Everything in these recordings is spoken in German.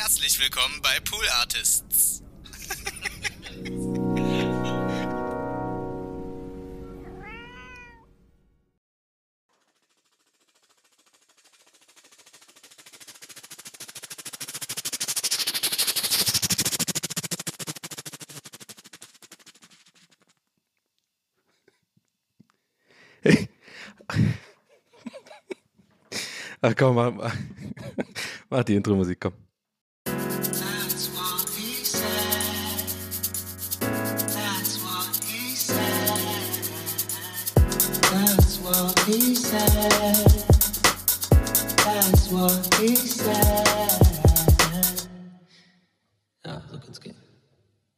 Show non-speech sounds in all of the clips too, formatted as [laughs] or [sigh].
Herzlich willkommen bei Pool Artists. Ach [laughs] komm, mach, mach, mach die Intro-Musik, komm.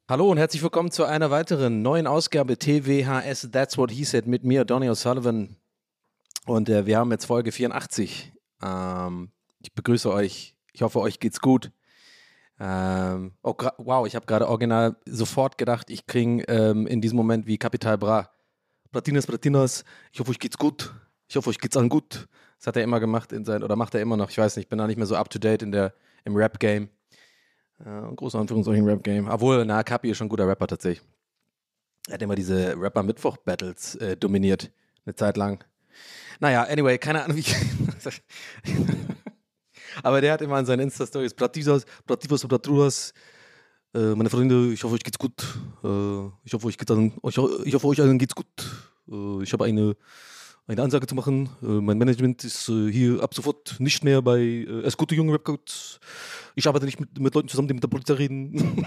Hallo und herzlich willkommen zu einer weiteren neuen Ausgabe TWHS That's What He Said mit mir, Donny O'Sullivan. Und äh, wir haben jetzt Folge 84. Ähm, ich begrüße euch. Ich hoffe, euch geht's gut. Ähm, oh, wow, ich habe gerade original sofort gedacht, ich kriege ähm, in diesem Moment wie Capital Bra. Platinas, Platinas, ich hoffe, euch geht's gut. Ich hoffe, euch geht's an gut. Das hat er immer gemacht in sein, oder macht er immer noch. Ich weiß nicht, ich bin da nicht mehr so up to date in der, im Rap-Game. Äh, große Anführungszeichen Rap-Game. Obwohl, na, Capi ist schon ein guter Rapper tatsächlich. Er hat immer diese Rapper-Mittwoch-Battles äh, dominiert. Eine Zeit lang. Naja, anyway, keine Ahnung, wie ich. [laughs] Aber der hat immer an seinen Insta-Stories Pratisas, Prativas und Pratruras. Äh, meine Freunde, ich hoffe, euch geht's gut. Äh, ich hoffe, euch geht's an, ich, ich hoffe, euch allen geht's gut. Äh, ich habe eine, eine Ansage zu machen. Äh, mein Management ist äh, hier ab sofort nicht mehr bei äh, Es gute junge Rapcodes. Ich arbeite nicht mit, mit Leuten zusammen, die mit der Polizei reden. [laughs]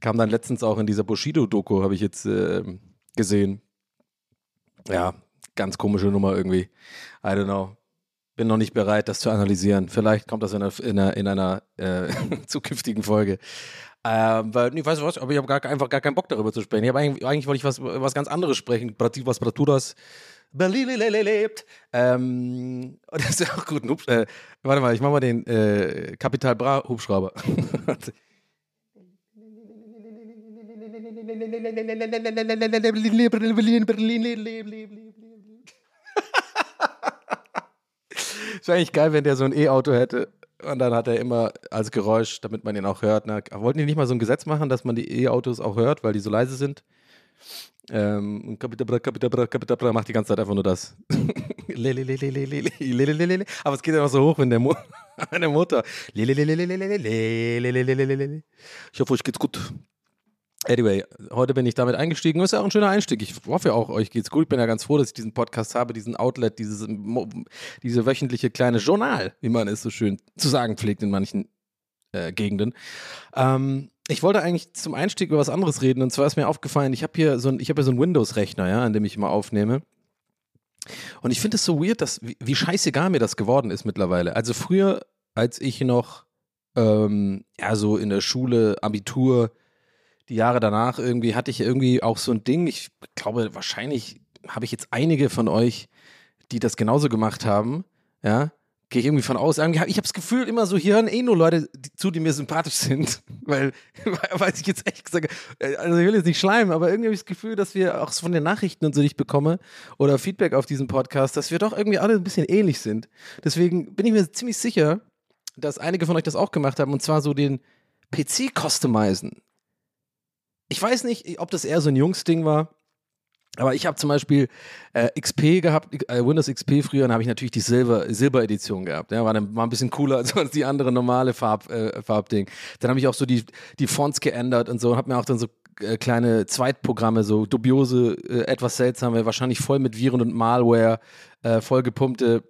Kam dann letztens auch in dieser Bushido-Doku, habe ich jetzt äh, gesehen. Ja, ganz komische Nummer irgendwie. I don't know. Bin noch nicht bereit, das zu analysieren. Vielleicht kommt das in einer, in einer, in einer äh, zukünftigen Folge. Ähm, weil, nee, weißt du was, aber ich habe gar, einfach gar keinen Bock darüber zu sprechen. Ich hab eigentlich, eigentlich wollte ich was, was ganz anderes sprechen. Brativas Braturas. Berlin lebt. Ähm, das ist ja auch gut. Hubsch- Äh, warte mal, ich mach mal den äh, Kapital Bra Hubschrauber. Es wäre eigentlich geil, wenn der so ein E-Auto hätte. Und dann hat er immer als Geräusch, damit man ihn auch hört. Ne? Wollten die nicht mal so ein Gesetz machen, dass man die E-Autos auch hört, weil die so leise sind? Ähm, Kapitabra, Kapitabra, Kapitabra macht die ganze Zeit einfach nur das. Aber es geht ja noch so hoch, wenn der, Mo der Motor. Ich hoffe, euch geht's gut. Anyway, heute bin ich damit eingestiegen. Ist ja auch ein schöner Einstieg. Ich hoffe auch, euch geht's gut. Ich bin ja ganz froh, dass ich diesen Podcast habe, diesen Outlet, dieses, diese wöchentliche kleine Journal, wie man es so schön zu sagen pflegt in manchen äh, Gegenden. Ähm, ich wollte eigentlich zum Einstieg über was anderes reden. Und zwar ist mir aufgefallen, ich habe hier so ein, hier so einen Windows-Rechner, ja, an dem ich immer aufnehme. Und ich finde es so weird, dass, wie, wie scheißegal mir das geworden ist mittlerweile. Also früher, als ich noch ähm, ja, so in der Schule, Abitur, die Jahre danach irgendwie hatte ich irgendwie auch so ein Ding. Ich glaube, wahrscheinlich habe ich jetzt einige von euch, die das genauso gemacht haben. Ja, gehe ich irgendwie von aus. Ich habe das Gefühl, immer so, hier hören eh nur Leute die, zu, die mir sympathisch sind. [laughs] Weil, [laughs] weiß ich jetzt echt gesagt, äh, also ich will jetzt nicht schleimen, aber irgendwie habe ich das Gefühl, dass wir auch von den Nachrichten und so, die ich bekomme, oder Feedback auf diesem Podcast, dass wir doch irgendwie alle ein bisschen ähnlich sind. Deswegen bin ich mir ziemlich sicher, dass einige von euch das auch gemacht haben, und zwar so den PC customizen. Ich weiß nicht, ob das eher so ein Jungsding war. Aber ich habe zum Beispiel äh, XP gehabt, äh, Windows XP früher, dann habe ich natürlich die Silber, Silber-Edition gehabt. Ja, war, dann, war ein bisschen cooler [laughs] als sonst die andere normale Farb, äh, Farbding. Dann habe ich auch so die, die Fonts geändert und so und habe mir auch dann so äh, kleine Zweitprogramme, so dubiose, äh, etwas seltsame, wahrscheinlich voll mit Viren und Malware, äh, vollgepumpte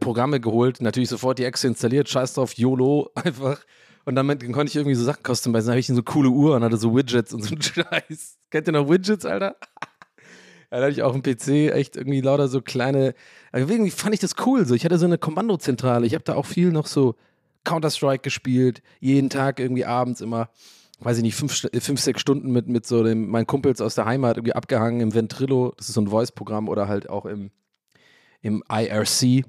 Programme geholt. Natürlich sofort die Exe installiert, scheiß drauf, YOLO [laughs] einfach. Und damit dann konnte ich irgendwie so Sachen customizen. Dann habe ich so coole Uhr und hatte so Widgets und so einen [laughs] Scheiß. Kennt ihr noch Widgets, Alter? [laughs] Ja, da hatte ich auch einen PC, echt irgendwie lauter so kleine. Aber irgendwie fand ich das cool. So. Ich hatte so eine Kommandozentrale. Ich habe da auch viel noch so Counter-Strike gespielt. Jeden Tag irgendwie abends immer, weiß ich nicht, fünf, äh, fünf sechs Stunden mit, mit so dem, meinen Kumpels aus der Heimat irgendwie abgehangen im Ventrilo. Das ist so ein Voice-Programm oder halt auch im, im IRC.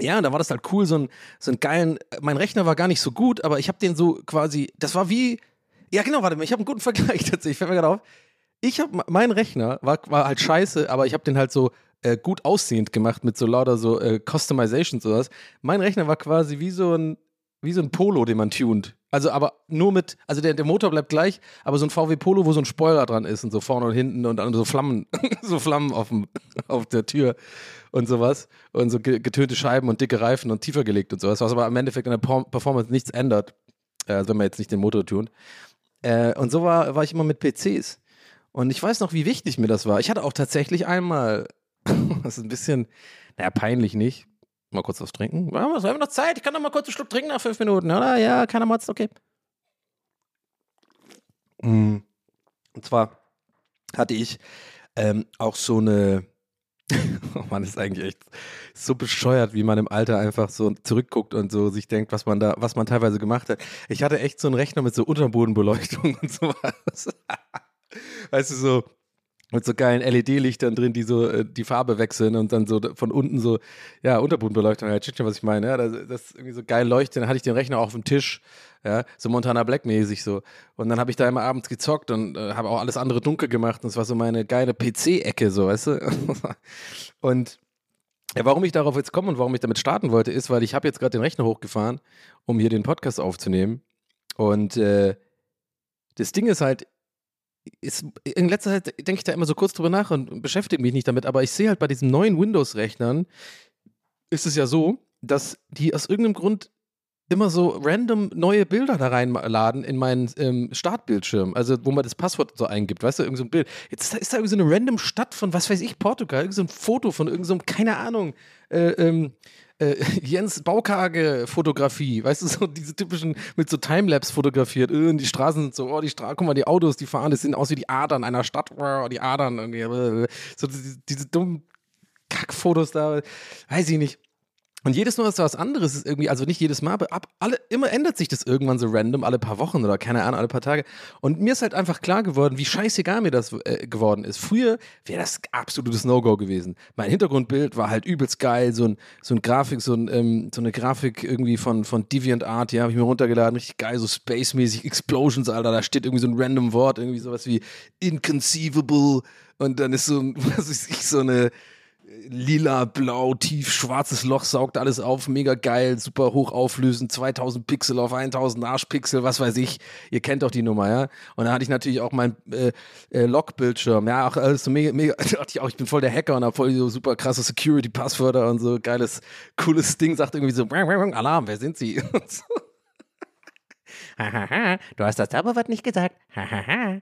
Ja, da war das halt cool, so ein, so ein geilen, mein Rechner war gar nicht so gut, aber ich habe den so quasi, das war wie, ja genau, warte mal, ich habe einen guten [laughs] Vergleich tatsächlich, fällt mir gerade auf. Ich habe, mein Rechner war, war halt scheiße, aber ich habe den halt so äh, gut aussehend gemacht mit so lauter so äh, Customizations sowas. Mein Rechner war quasi wie so ein wie so ein Polo, den man tunt. Also aber nur mit, also der, der Motor bleibt gleich, aber so ein VW Polo, wo so ein Spoiler dran ist und so vorne und hinten und dann so Flammen, [laughs] so Flammen auf, dem, auf der Tür und sowas und so ge- getönte Scheiben und dicke Reifen und tiefer gelegt und sowas, was aber im Endeffekt an der Performance nichts ändert, äh, also wenn man jetzt nicht den Motor tunt. Äh, und so war, war ich immer mit PCs. Und ich weiß noch, wie wichtig mir das war. Ich hatte auch tatsächlich einmal, [clears throat] das ist ein bisschen, naja, peinlich nicht. Mal kurz was trinken. Ja, haben wir noch Zeit? Ich kann noch mal kurz einen Schluck trinken nach fünf Minuten, oder? Ja, keiner motzt, okay. Mm. Und zwar hatte ich ähm, auch so eine, [laughs] oh das ist eigentlich echt so bescheuert, wie man im Alter einfach so zurückguckt und so sich denkt, was man da, was man teilweise gemacht hat. Ich hatte echt so einen Rechner mit so Unterbodenbeleuchtung [laughs] und sowas. weißt du, so mit so geilen LED-Lichtern drin, die so äh, die Farbe wechseln und dann so von unten so, ja, Unterbodenbeleuchtung, halt, shit, was ich meine, ja, das, das irgendwie so geil leuchtet. Dann hatte ich den Rechner auch auf dem Tisch, ja, so Montana Black-mäßig so. Und dann habe ich da immer abends gezockt und äh, habe auch alles andere dunkel gemacht und das war so meine geile PC-Ecke, so, weißt du? [laughs] und ja, warum ich darauf jetzt komme und warum ich damit starten wollte, ist, weil ich habe jetzt gerade den Rechner hochgefahren, um hier den Podcast aufzunehmen. Und äh, das Ding ist halt, ist, in letzter Zeit denke ich da immer so kurz drüber nach und beschäftige mich nicht damit, aber ich sehe halt bei diesen neuen Windows-Rechnern, ist es ja so, dass die aus irgendeinem Grund immer so random neue Bilder da reinladen in meinen ähm, Startbildschirm, also wo man das Passwort so eingibt, weißt du, irgend so ein Bild. Jetzt ist da, ist da irgendwie so eine random Stadt von, was weiß ich, Portugal, irgend so ein Foto von irgendeinem, so keine Ahnung, äh, ähm, äh, [laughs] Jens Baukage-Fotografie, weißt du, so diese typischen, mit so Timelapse fotografiert, äh, die Straßen sind so, oh, die Straßen, guck mal, die Autos, die fahren, das sehen aus wie die Adern einer Stadt, oh, die Adern, irgendwie, so diese, diese dummen Kackfotos da, weiß ich nicht. Und jedes Mal ist da was anderes, ist irgendwie, also nicht jedes Mal, aber ab, alle, immer ändert sich das irgendwann so random, alle paar Wochen oder keine Ahnung, alle paar Tage. Und mir ist halt einfach klar geworden, wie scheißegal mir das äh, geworden ist. Früher wäre das absolutes No-Go gewesen. Mein Hintergrundbild war halt übelst geil, so ein, so ein Grafik, so, ein, ähm, so eine Grafik irgendwie von, von DeviantArt, ja, habe ich mir runtergeladen, richtig geil, so space-mäßig, Explosions, Alter, da steht irgendwie so ein random Wort, irgendwie sowas wie inconceivable und dann ist so, [laughs] was weiß ich, so eine lila, blau, tief, schwarzes Loch, saugt alles auf, mega geil, super hoch auflösend, 2000 Pixel auf 1000 Arschpixel, was weiß ich. Ihr kennt doch die Nummer, ja. Und da hatte ich natürlich auch mein äh, äh, Log-Bildschirm, ja, auch alles so mega, mega, [laughs] dachte ich auch, ich bin voll der Hacker und hab voll so super krasse Security-Passwörter und so geiles, cooles Ding, sagt irgendwie so, Alarm, wer sind Sie? [laughs] Und so. Hahaha, [laughs] du hast das Zauberwort nicht gesagt. Hahaha.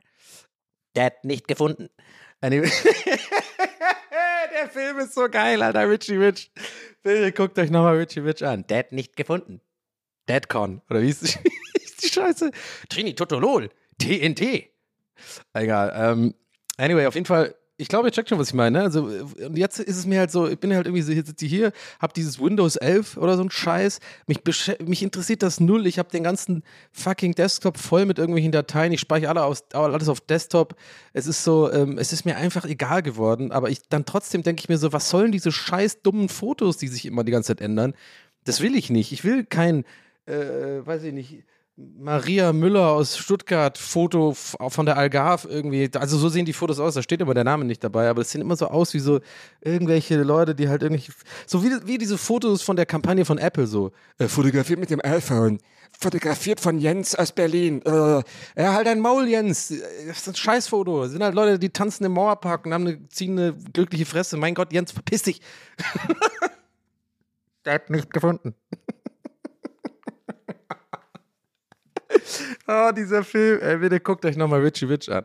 Dad nicht gefunden. Anyway. [laughs] Der Film ist so geil, Alter, Richie Rich. Bitte guckt euch nochmal Richie Rich an. Dad nicht gefunden. Dadcon. Oder [laughs] wie ist die, Scheiße? Trini Totolol. TNT. Egal. Ähm, anyway, auf jeden Fall, ich glaube, ihr checkt schon, was ich meine. Ne? Also, äh, und jetzt ist es mir halt so, ich bin halt irgendwie so, jetzt sitze hier, hab dieses Windows 11 oder so ein Scheiß. Mich, mich interessiert das null. Ich habe den ganzen fucking Desktop voll mit irgendwelchen Dateien. Ich speichere alle aus, alles auf Desktop. Es ist so, ähm, es ist mir einfach egal geworden. Aber ich dann trotzdem denke ich mir so, was sollen diese scheiß dummen Fotos, die sich immer die ganze Zeit ändern? Das will ich nicht. Ich will kein, äh, weiß ich nicht, Maria Müller aus Stuttgart Foto von der Algarve irgendwie. Also so sehen die Fotos aus, da steht immer der Name nicht dabei, aber es sehen immer so aus wie so irgendwelche Leute, die halt irgendwelche, so wie, wie diese Fotos von der Kampagne von Apple so. Äh, fotografiert mit dem iPhone. Fotografiert von Jens aus Berlin. Äh, ja, halt ein Maul, Jens. Das ist ein Scheißfoto. Das sind halt Leute, die tanzen im Mauerpark und haben eine, ziehen eine glückliche Fresse. Mein Gott, Jens, verpiss dich. [laughs] der hat nicht gefunden. [laughs] Oh, dieser Film, ey, bitte guckt euch nochmal Richie Rich an.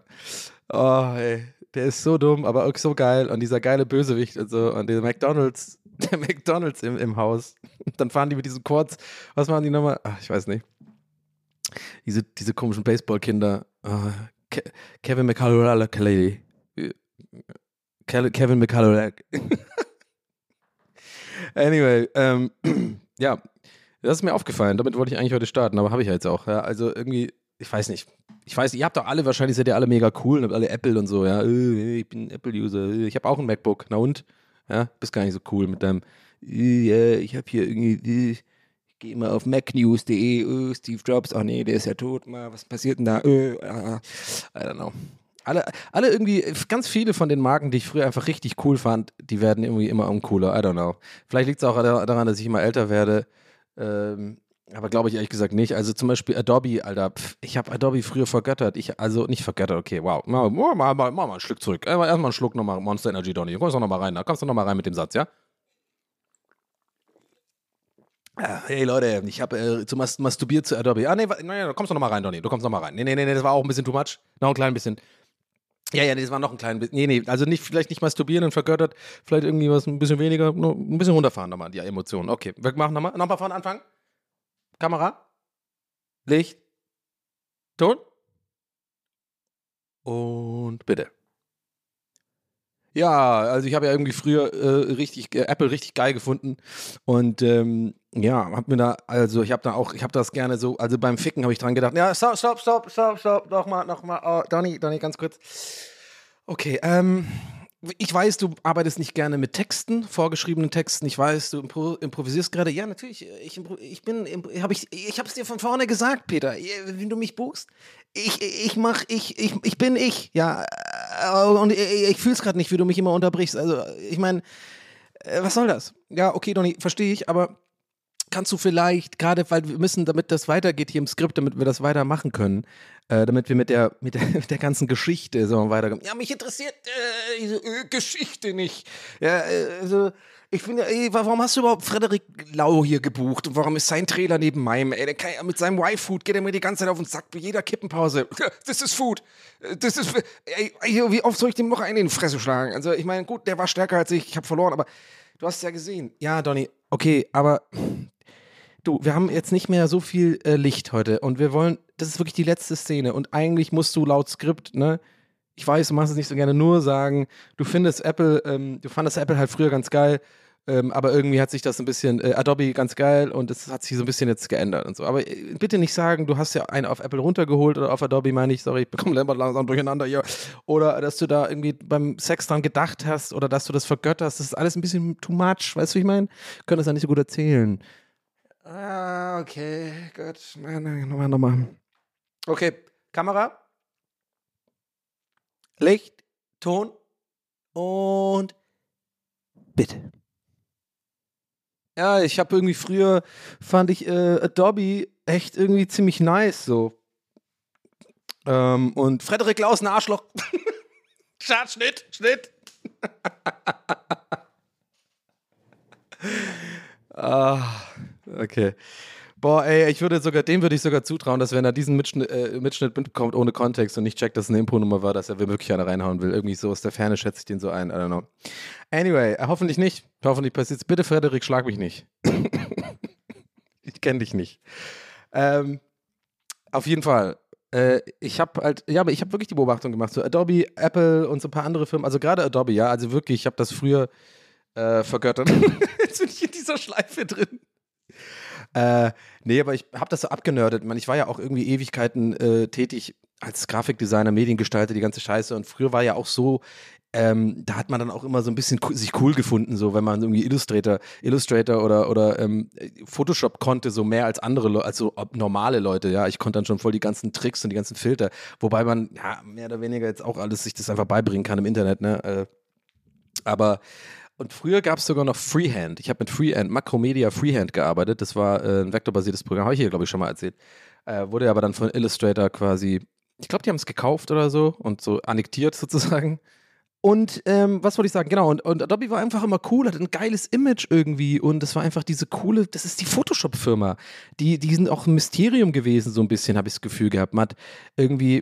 Oh, ey, der ist so dumm, aber auch so geil. Und dieser geile Bösewicht und so. Und der McDonalds, [laughs] der McDonalds im, im Haus. Dann fahren die mit diesen Quads. Was machen die nochmal? Ach, ich weiß nicht. Diese, diese komischen Baseballkinder. Oh, Ke Kevin McCullough. Kevin McCullough. [laughs] anyway, ähm, [clears throat] ja, das ist mir aufgefallen. Damit wollte ich eigentlich heute starten, aber habe ich ja jetzt auch. Ja. Also irgendwie, ich weiß nicht. Ich weiß, ihr habt doch alle, wahrscheinlich seid ihr alle mega cool und habt alle Apple und so, ja. Äh, Ich bin Apple-User. Ich habe auch ein MacBook. Na und? Ja, bist gar nicht so cool mit deinem, äh, ich habe hier irgendwie, äh, ich gehe mal auf macnews.de, äh, Steve Jobs, ach nee, der ist ja tot, mal, was passiert denn da? Äh, ah, I don't know. Alle, alle irgendwie, ganz viele von den Marken, die ich früher einfach richtig cool fand, die werden irgendwie immer uncooler. I don't know. Vielleicht liegt es auch daran, dass ich immer älter werde. Ähm, aber glaube ich ehrlich gesagt nicht. Also zum Beispiel Adobe, Alter. Pff, ich habe Adobe früher vergöttert. Ich, also nicht vergöttert, okay, wow. Mal, mal, mal, mal, mal einen Schluck zurück. Erstmal einen Schluck nochmal Monster Energy Donny. Kommst du nochmal rein, da kommst du nochmal rein mit dem Satz, ja? Ah, Hey Leute, ich habe äh, zu mas masturbiert zu Adobe. Ah, nee, nee, du kommst doch nochmal rein, Donny. Du kommst nochmal rein. Nee, nee, nee, das war auch ein bisschen too much. Noch ein klein bisschen. Ja, ja, das war noch ein klein bisschen. Nee, nee, also nicht, vielleicht nicht masturbieren und vergöttert, vielleicht irgendwie was ein bisschen weniger, nur ein bisschen runterfahren nochmal, die Emotionen. Okay, wir machen nochmal. Nochmal von Anfang. Kamera. Licht. Ton. Und bitte. Ja, also ich habe ja irgendwie früher äh, richtig äh, Apple richtig geil gefunden und ähm, ja, hab mir da also ich habe da auch ich habe das gerne so also beim Ficken habe ich dran gedacht. Ja, stopp, stopp, stopp, stopp, stopp, noch mal, noch mal. Oh, Donny, Donny, ganz kurz. Okay, ähm, ich weiß, du arbeitest nicht gerne mit Texten, vorgeschriebenen Texten. Ich weiß, du impro improvisierst gerade. Ja, natürlich. Ich, ich bin, habe ich, ich habe es dir von vorne gesagt, Peter. Wenn du mich buchst, ich, ich mach, ich, ich, ich bin ich. Ja, äh, und ich, ich fühle es gerade nicht, wie du mich immer unterbrichst. Also, ich meine, äh, was soll das? Ja, okay, Donny, verstehe ich, aber kannst du vielleicht, gerade weil wir müssen, damit das weitergeht hier im Skript, damit wir das weitermachen können, äh, damit wir mit der, [laughs] mit der, mit der ganzen Geschichte so weiterkommen. Ja, mich interessiert äh, diese äh, Geschichte nicht. Ja, äh, also, ich finde, ey, warum hast du überhaupt Frederik Lau hier gebucht und warum ist sein Trailer neben meinem? Ey, der kann ja mit seinem Y-Food geht er mir die ganze Zeit auf den Sack bei jeder Kippenpause. [laughs] Das ist Food. Das ist, ey, wie oft soll ich dem noch einen in die Fresse schlagen? Also, ich meine, gut, der war stärker als ich, ich habe verloren, aber du hast es ja gesehen. Ja, Donny, okay, aber Du, wir haben jetzt nicht mehr so viel äh, Licht heute und wir wollen, das ist wirklich die letzte Szene und eigentlich musst du laut Skript, ne, ich weiß, du machst es nicht so gerne, nur sagen, du findest Apple, ähm, du fandest Apple halt früher ganz geil, ähm, aber irgendwie hat sich das ein bisschen, äh, Adobe ganz geil und es hat sich so ein bisschen jetzt geändert und so. Aber äh, bitte nicht sagen, du hast ja einen auf Apple runtergeholt oder auf Adobe, meine ich, sorry, ich bekomme langsam durcheinander hier. Oder dass du da irgendwie beim Sex dran gedacht hast oder dass du das vergötterst, das ist alles ein bisschen too much, weißt du, wie ich meine? Können das ja nicht so gut erzählen. Ah, okay, gut. Nein, nein, nochmal, nochmal. Okay, Kamera. Licht, Ton und bitte. Ja, ich habe irgendwie früher, fand ich äh, Adobe echt irgendwie ziemlich nice so. Ähm, und Frederik Laus, ein Arschloch. [laughs] Schad, Schnitt, Schnitt. [laughs] ah, okay. Boah, ey, ich würde sogar, dem würde ich sogar zutrauen, dass wenn er diesen Mitschnitt, äh, Mitschnitt mitbekommt ohne Kontext und nicht checkt, dass es eine Impro-Nummer war, dass er wirklich eine reinhauen will. Irgendwie so aus der Ferne schätze ich den so ein. I don't know. Anyway, äh, hoffentlich nicht. Hoffentlich passiert's. Bitte, Frederik, schlag mich nicht. [laughs] ich kenne dich nicht. Ähm, auf jeden Fall. Äh, ich habe halt, ja, aber ich habe wirklich die Beobachtung gemacht. So Adobe, Apple und so ein paar andere Firmen. Also gerade Adobe, ja. Also wirklich, ich habe das früher äh, vergöttert. [laughs] Jetzt bin ich in dieser Schleife drin. Äh, nee, aber ich habe das so abgenördet. Ich war ja auch irgendwie Ewigkeiten äh, tätig als Grafikdesigner, Mediengestalter, die ganze Scheiße. Und früher war ja auch so, ähm, da hat man dann auch immer so ein bisschen sich cool gefunden, so wenn man irgendwie Illustrator, Illustrator oder, oder ähm, Photoshop konnte, so mehr als andere Leute, also normale Leute, ja. Ich konnte dann schon voll die ganzen Tricks und die ganzen Filter, wobei man ja mehr oder weniger jetzt auch alles sich das einfach beibringen kann im Internet, ne? Äh, aber und früher gab es sogar noch Freehand. Ich habe mit Freehand, Macromedia Freehand gearbeitet. Das war äh, ein vektorbasiertes Programm, habe ich hier, glaube ich, schon mal erzählt. Äh, wurde aber dann von Illustrator quasi, ich glaube, die haben es gekauft oder so und so annektiert [laughs] sozusagen. Und ähm, was wollte ich sagen? Genau, und, und Adobe war einfach immer cool, hat ein geiles Image irgendwie und das war einfach diese coole, das ist die Photoshop-Firma. Die, die sind auch ein Mysterium gewesen, so ein bisschen, habe ich das Gefühl gehabt. Man hat irgendwie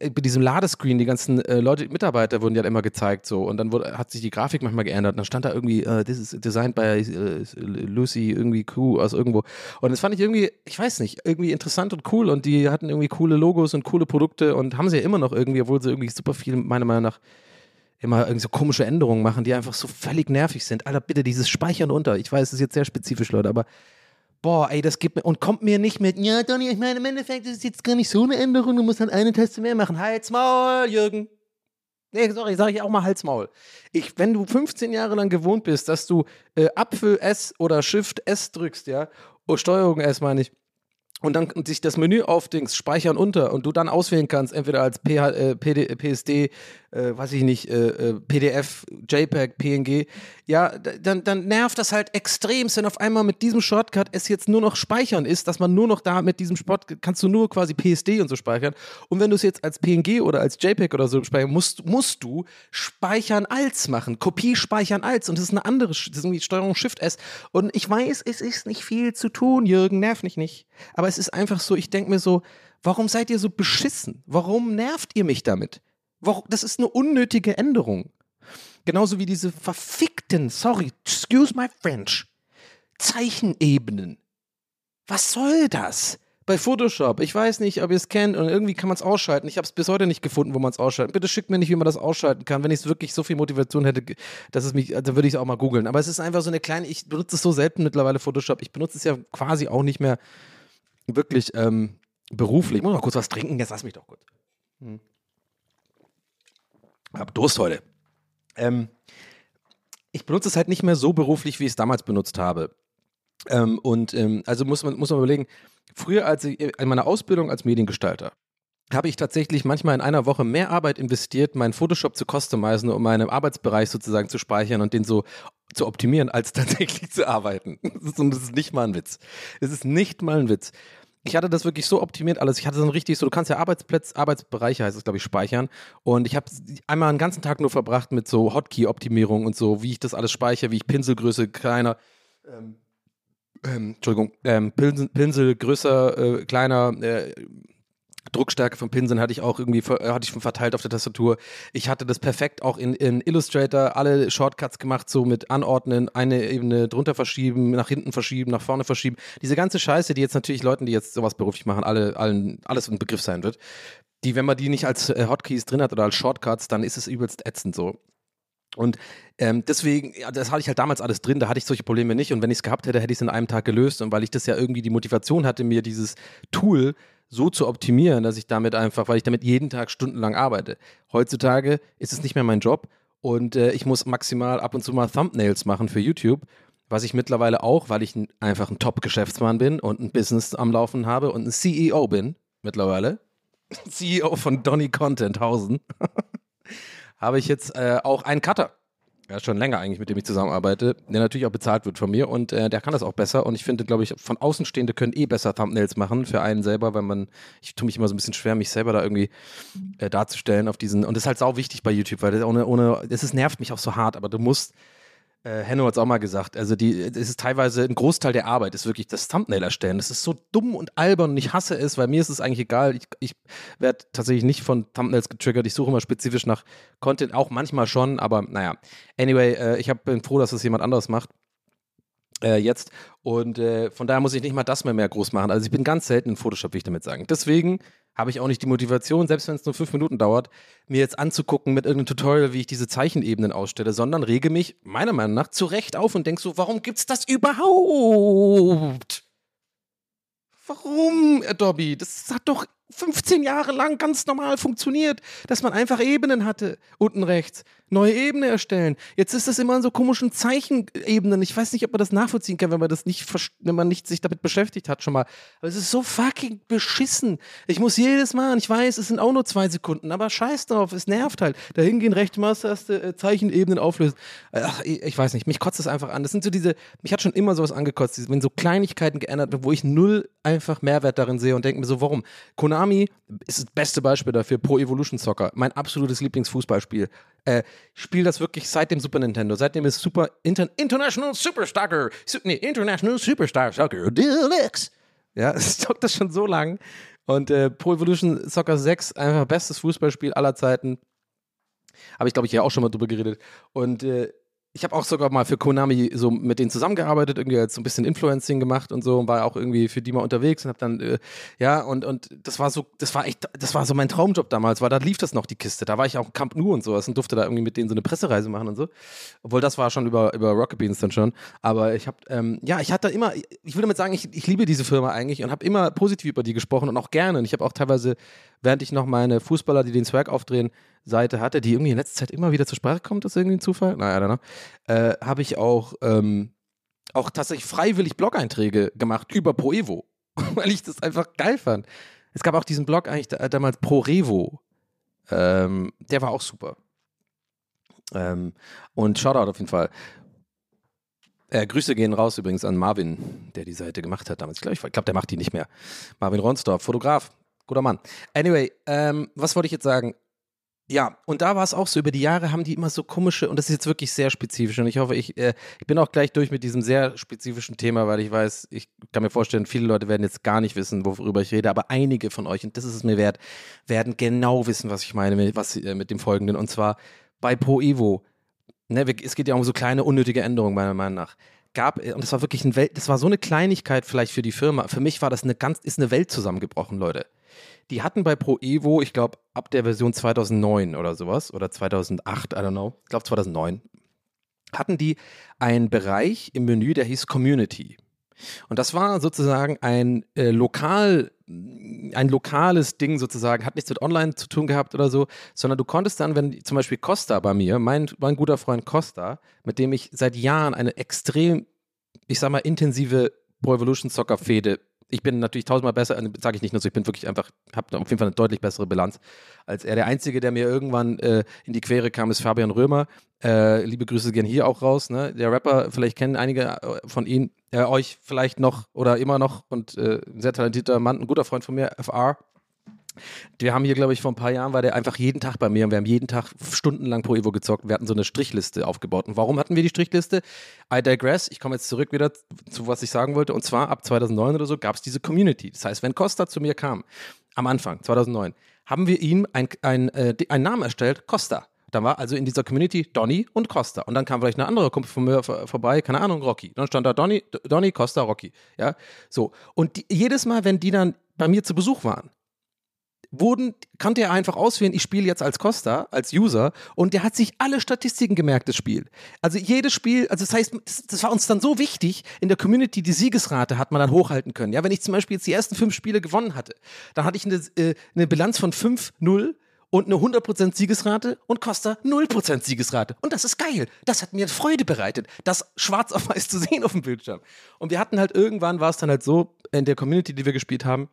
äh, bei diesem Ladescreen, die ganzen äh, Leute, Mitarbeiter wurden ja immer gezeigt so und dann wurde, hat sich die Grafik manchmal geändert und dann stand da irgendwie, äh, this is designed by äh, Lucy irgendwie Q aus irgendwo. Und das fand ich irgendwie, ich weiß nicht, irgendwie interessant und cool und die hatten irgendwie coole Logos und coole Produkte und haben sie ja immer noch irgendwie, obwohl sie irgendwie super viel, meiner Meinung nach, immer irgendwie so komische Änderungen machen, die einfach so völlig nervig sind. Alter, bitte dieses Speichern unter. Ich weiß, es ist jetzt sehr spezifisch, Leute, aber boah, ey, das gibt mir und kommt mir nicht mit, ja, Donny, ich meine, im Endeffekt ist es jetzt gar nicht so eine Änderung, du musst halt eine Taste mehr machen. Halt's Maul, Jürgen. Nee, sorry, sage ich auch mal Halt's Maul. Ich, wenn du 15 Jahre lang gewohnt bist, dass du äh, Apfel S oder Shift S drückst, ja, oder Steuerung S meine ich, und dann sich das Menü aufdingst, speichern unter und du dann auswählen kannst, entweder als PH, äh, PD, PSD, äh, weiß ich nicht, äh, äh PDF, JPEG, PNG, ja, dann, dann nervt das halt extrem, wenn auf einmal mit diesem Shortcut es jetzt nur noch speichern ist, dass man nur noch da mit diesem Spot, kannst du nur quasi PSD und so speichern. Und wenn du es jetzt als PNG oder als JPEG oder so speichern musst, musst du speichern als machen, Kopie speichern als und das ist eine andere, das ist irgendwie Steuerung Shift S. Und ich weiß, es ist nicht viel zu tun, Jürgen, nerv mich nicht. Aber es ist einfach so, ich denke mir so, warum seid ihr so beschissen? Warum nervt ihr mich damit? Das ist eine unnötige Änderung. Genauso wie diese verfickten, sorry, excuse my French, Zeichenebenen. Was soll das? Bei Photoshop, ich weiß nicht, ob ihr es kennt und irgendwie kann man es ausschalten. Ich habe es bis heute nicht gefunden, wo man es ausschalten. Bitte schickt mir nicht, wie man das ausschalten kann. Wenn ich wirklich so viel Motivation hätte, dass es mich, dann würde ich es auch mal googeln. Aber es ist einfach so eine kleine, ich benutze es so selten mittlerweile Photoshop. Ich benutze es ja quasi auch nicht mehr wirklich ähm, beruflich. Ich muss mal kurz was trinken, jetzt lass mich doch kurz. Hm. Hab Durst heute. Ähm, ich benutze es halt nicht mehr so beruflich, wie ich es damals benutzt habe. Ähm, und ähm, also muss man, muss man überlegen, früher als ich in meiner Ausbildung als Mediengestalter habe ich tatsächlich manchmal in einer Woche mehr Arbeit investiert, meinen Photoshop zu customizen, um meinen Arbeitsbereich sozusagen zu speichern und den so zu optimieren, als [laughs] tatsächlich zu arbeiten. Und das ist nicht mal ein Witz. Es ist nicht mal ein Witz ich hatte das wirklich so optimiert alles. Ich hatte so ein richtig so, du kannst ja Arbeitsplätze, Arbeitsbereiche heißt es, glaube ich, speichern. Und ich habe einmal einen ganzen Tag nur verbracht mit so Hotkey-Optimierung und so, wie ich das alles speichere, wie ich Pinselgröße kleiner, ähm, ähm, Entschuldigung, ähm, Pinsel, Pinsel größer, äh, kleiner, äh, Druckstärke von Pinseln hatte ich auch irgendwie äh, hatte ich schon verteilt auf der Tastatur. Ich hatte das perfekt auch in, in Illustrator alle Shortcuts gemacht, so mit Anordnen, eine Ebene drunter verschieben, nach hinten verschieben, nach vorne verschieben. Diese ganze Scheiße, die jetzt natürlich Leuten, die jetzt sowas beruflich machen, alle, allen, alles ein Begriff sein wird. Die, wenn man die nicht als äh, Hotkeys drin hat oder als Shortcuts, dann ist es übelst ätzend so. Und ähm, deswegen, ja, das hatte ich halt damals alles drin, da hatte ich solche Probleme nicht. Und wenn ich es gehabt hätte, hätte ich es in einem Tag gelöst. Und weil ich das ja irgendwie die Motivation hatte, mir dieses Tool so zu optimieren, dass ich damit einfach, weil ich damit jeden Tag stundenlang arbeite. Heutzutage ist es nicht mehr mein Job und äh, ich muss maximal ab und zu mal Thumbnails machen für YouTube, was ich mittlerweile auch, weil ich einfach ein Top-Geschäftsmann bin und ein Business am Laufen habe und ein CEO bin mittlerweile. [laughs] CEO von Donny Content Hausen. [laughs] habe ich jetzt äh, auch einen Cutter ja, schon länger eigentlich, mit dem ich zusammenarbeite, der natürlich auch bezahlt wird von mir und äh, der kann das auch besser. Und ich finde, glaube ich, von Außenstehende können eh besser Thumbnails machen für einen selber, weil man, ich tue mich immer so ein bisschen schwer, mich selber da irgendwie äh, darzustellen auf diesen. Und das ist halt sau wichtig bei YouTube, weil das ohne, ohne, das nervt mich auch so hart, aber du musst äh, Henno hat es auch mal gesagt, also die, es ist teilweise ein Großteil der Arbeit, ist wirklich das Thumbnail erstellen. Das ist so dumm und albern und ich hasse es, weil mir ist es eigentlich egal. Ich, ich werde tatsächlich nicht von Thumbnails getriggert. Ich suche immer spezifisch nach Content, auch manchmal schon, aber naja. Anyway, äh, ich hab, bin froh, dass das jemand anderes macht. Äh, jetzt. Und äh, von daher muss ich nicht mal das mehr, mehr groß machen. Also ich bin ganz selten in Photoshop, will ich damit sagen. Deswegen habe ich auch nicht die Motivation, selbst wenn es nur fünf Minuten dauert, mir jetzt anzugucken mit irgendeinem Tutorial, wie ich diese Zeichenebenen ausstelle, sondern rege mich meiner Meinung nach zurecht auf und denke so, warum gibt's das überhaupt? Warum, Adobe? Das hat doch 15 Jahre lang ganz normal funktioniert, dass man einfach Ebenen hatte, unten rechts neue Ebene erstellen. Jetzt ist das immer in so komischen Zeichenebenen. Ich weiß nicht, ob man das nachvollziehen kann, wenn man das nicht, wenn man nicht sich damit beschäftigt hat schon mal. Aber es ist so fucking beschissen. Ich muss jedes Mal, ich weiß, es sind auch nur zwei Sekunden, aber scheiß drauf, es nervt halt. Dahin gehen, rechte Maustaste, äh, Zeichenebenen auflösen. Ach, ich, ich, weiß nicht, mich kotzt das einfach an. Das sind so diese, mich hat schon immer sowas angekotzt, wenn so Kleinigkeiten geändert werden, wo ich null einfach Mehrwert darin sehe und denke mir so, warum? Konami ist das beste Beispiel dafür, Pro Evolution Soccer, mein absolutes Lieblingsfußballspiel. Äh, spiele das wirklich seit dem Super Nintendo, seitdem ist Super Inter International Superstar, Su nee, International Superstar Soccer Deluxe. Ja, [laughs] es zockt das schon so lang. Und äh, Pro Evolution Soccer 6, einfach bestes Fußballspiel aller Zeiten. Habe ich, glaube ich, ja auch schon mal drüber geredet. Und äh, ich habe auch sogar mal für Konami so mit denen zusammengearbeitet, irgendwie als so ein bisschen Influencing gemacht und so und war auch irgendwie für die mal unterwegs und habe dann äh, ja und und das war so das war echt das war so mein Traumjob damals, weil da lief das noch die Kiste. Da war ich auch im Camp Nou und sowas und durfte da irgendwie mit denen so eine Pressereise machen und so. Obwohl das war schon über über Rocket Beans dann schon, aber ich habe ähm, ja, ich hatte immer ich würde damit sagen, ich, ich liebe diese Firma eigentlich und habe immer positiv über die gesprochen und auch gerne und ich habe auch teilweise während ich noch meine Fußballer, die den Swag aufdrehen, Seite hatte, die irgendwie in letzter Zeit immer wieder zur Sprache kommt, ist irgendwie ein Zufall, naja, dann äh, habe ich auch, ähm, auch tatsächlich freiwillig Blog-Einträge gemacht über Proevo. [laughs] weil ich das einfach geil fand. Es gab auch diesen Blog eigentlich da, damals Pro Revo. Ähm, der war auch super. Ähm, und Shoutout auf jeden Fall. Äh, Grüße gehen raus übrigens an Marvin, der die Seite gemacht hat damals. Ich glaube, glaub, der macht die nicht mehr. Marvin Ronsdorf, Fotograf, guter Mann. Anyway, ähm, was wollte ich jetzt sagen? Ja, und da war es auch so, über die Jahre haben die immer so komische, und das ist jetzt wirklich sehr spezifisch, und ich hoffe, ich, äh, ich bin auch gleich durch mit diesem sehr spezifischen Thema, weil ich weiß, ich kann mir vorstellen, viele Leute werden jetzt gar nicht wissen, worüber ich rede, aber einige von euch, und das ist es mir wert, werden genau wissen, was ich meine mit, was, äh, mit dem Folgenden, und zwar bei Pro Evo, ne, es geht ja um so kleine, unnötige Änderungen, meiner Meinung nach gab, und das war wirklich ein Welt, das war so eine Kleinigkeit vielleicht für die Firma. Für mich war das eine ganz, ist eine Welt zusammengebrochen, Leute. Die hatten bei Pro Evo, ich glaube, ab der Version 2009 oder sowas, oder 2008, I don't know, ich glaube 2009, hatten die einen Bereich im Menü, der hieß Community. Und das war sozusagen ein äh, lokal, ein lokales Ding sozusagen, hat nichts mit Online zu tun gehabt oder so, sondern du konntest dann, wenn zum Beispiel Costa bei mir, mein, mein guter Freund Costa, mit dem ich seit Jahren eine extrem, ich sag mal, intensive Pro Evolution Soccer Fehde ich bin natürlich tausendmal besser, äh, sage ich nicht nur so, ich bin wirklich einfach, habe auf jeden Fall eine deutlich bessere Bilanz als er. Der Einzige, der mir irgendwann äh, in die Quere kam, ist Fabian Römer. Äh, liebe Grüße gehen hier auch raus. Ne? Der Rapper, vielleicht kennen einige äh, von Ihnen, äh, euch vielleicht noch oder immer noch und äh, ein sehr talentierter Mann, ein guter Freund von mir, FR. Wir haben hier, glaube ich, vor ein paar Jahren war der einfach jeden Tag bei mir und wir haben jeden Tag stundenlang pro Evo gezockt. Wir hatten so eine Strichliste aufgebaut. Und warum hatten wir die Strichliste? I digress. Ich komme jetzt zurück wieder zu, was ich sagen wollte. Und zwar ab 2009 oder so gab es diese Community. Das heißt, wenn Costa zu mir kam, am Anfang, 2009, haben wir ihm ein, ein, äh, einen Namen erstellt, Costa. Da war also in dieser Community Donny und Costa. Und dann kam vielleicht eine andere Kumpel von mir vorbei, keine Ahnung, Rocky. Dann stand da Donny, Donny Costa, Rocky. Ja, so. Und die, jedes Mal, wenn die dann bei mir zu Besuch waren, wurden, konnte er einfach auswählen, ich spiele jetzt als Costa, als User, und der hat sich alle Statistiken gemerkt, das Spiel. Also jedes Spiel, also das heißt, das, das, war uns dann so wichtig, in der Community die Siegesrate hat man dann hochhalten können. Ja, wenn ich zum Beispiel jetzt die ersten fünf Spiele gewonnen hatte, dann hatte ich eine, äh, eine Bilanz von 5-0 und eine 100% Siegesrate und Costa 0% Siegesrate. Und das ist geil. Das hat mir Freude bereitet, das schwarz auf weiß zu sehen auf dem Bildschirm. Und wir hatten halt irgendwann, war es dann halt so, in der Community, die wir gespielt haben,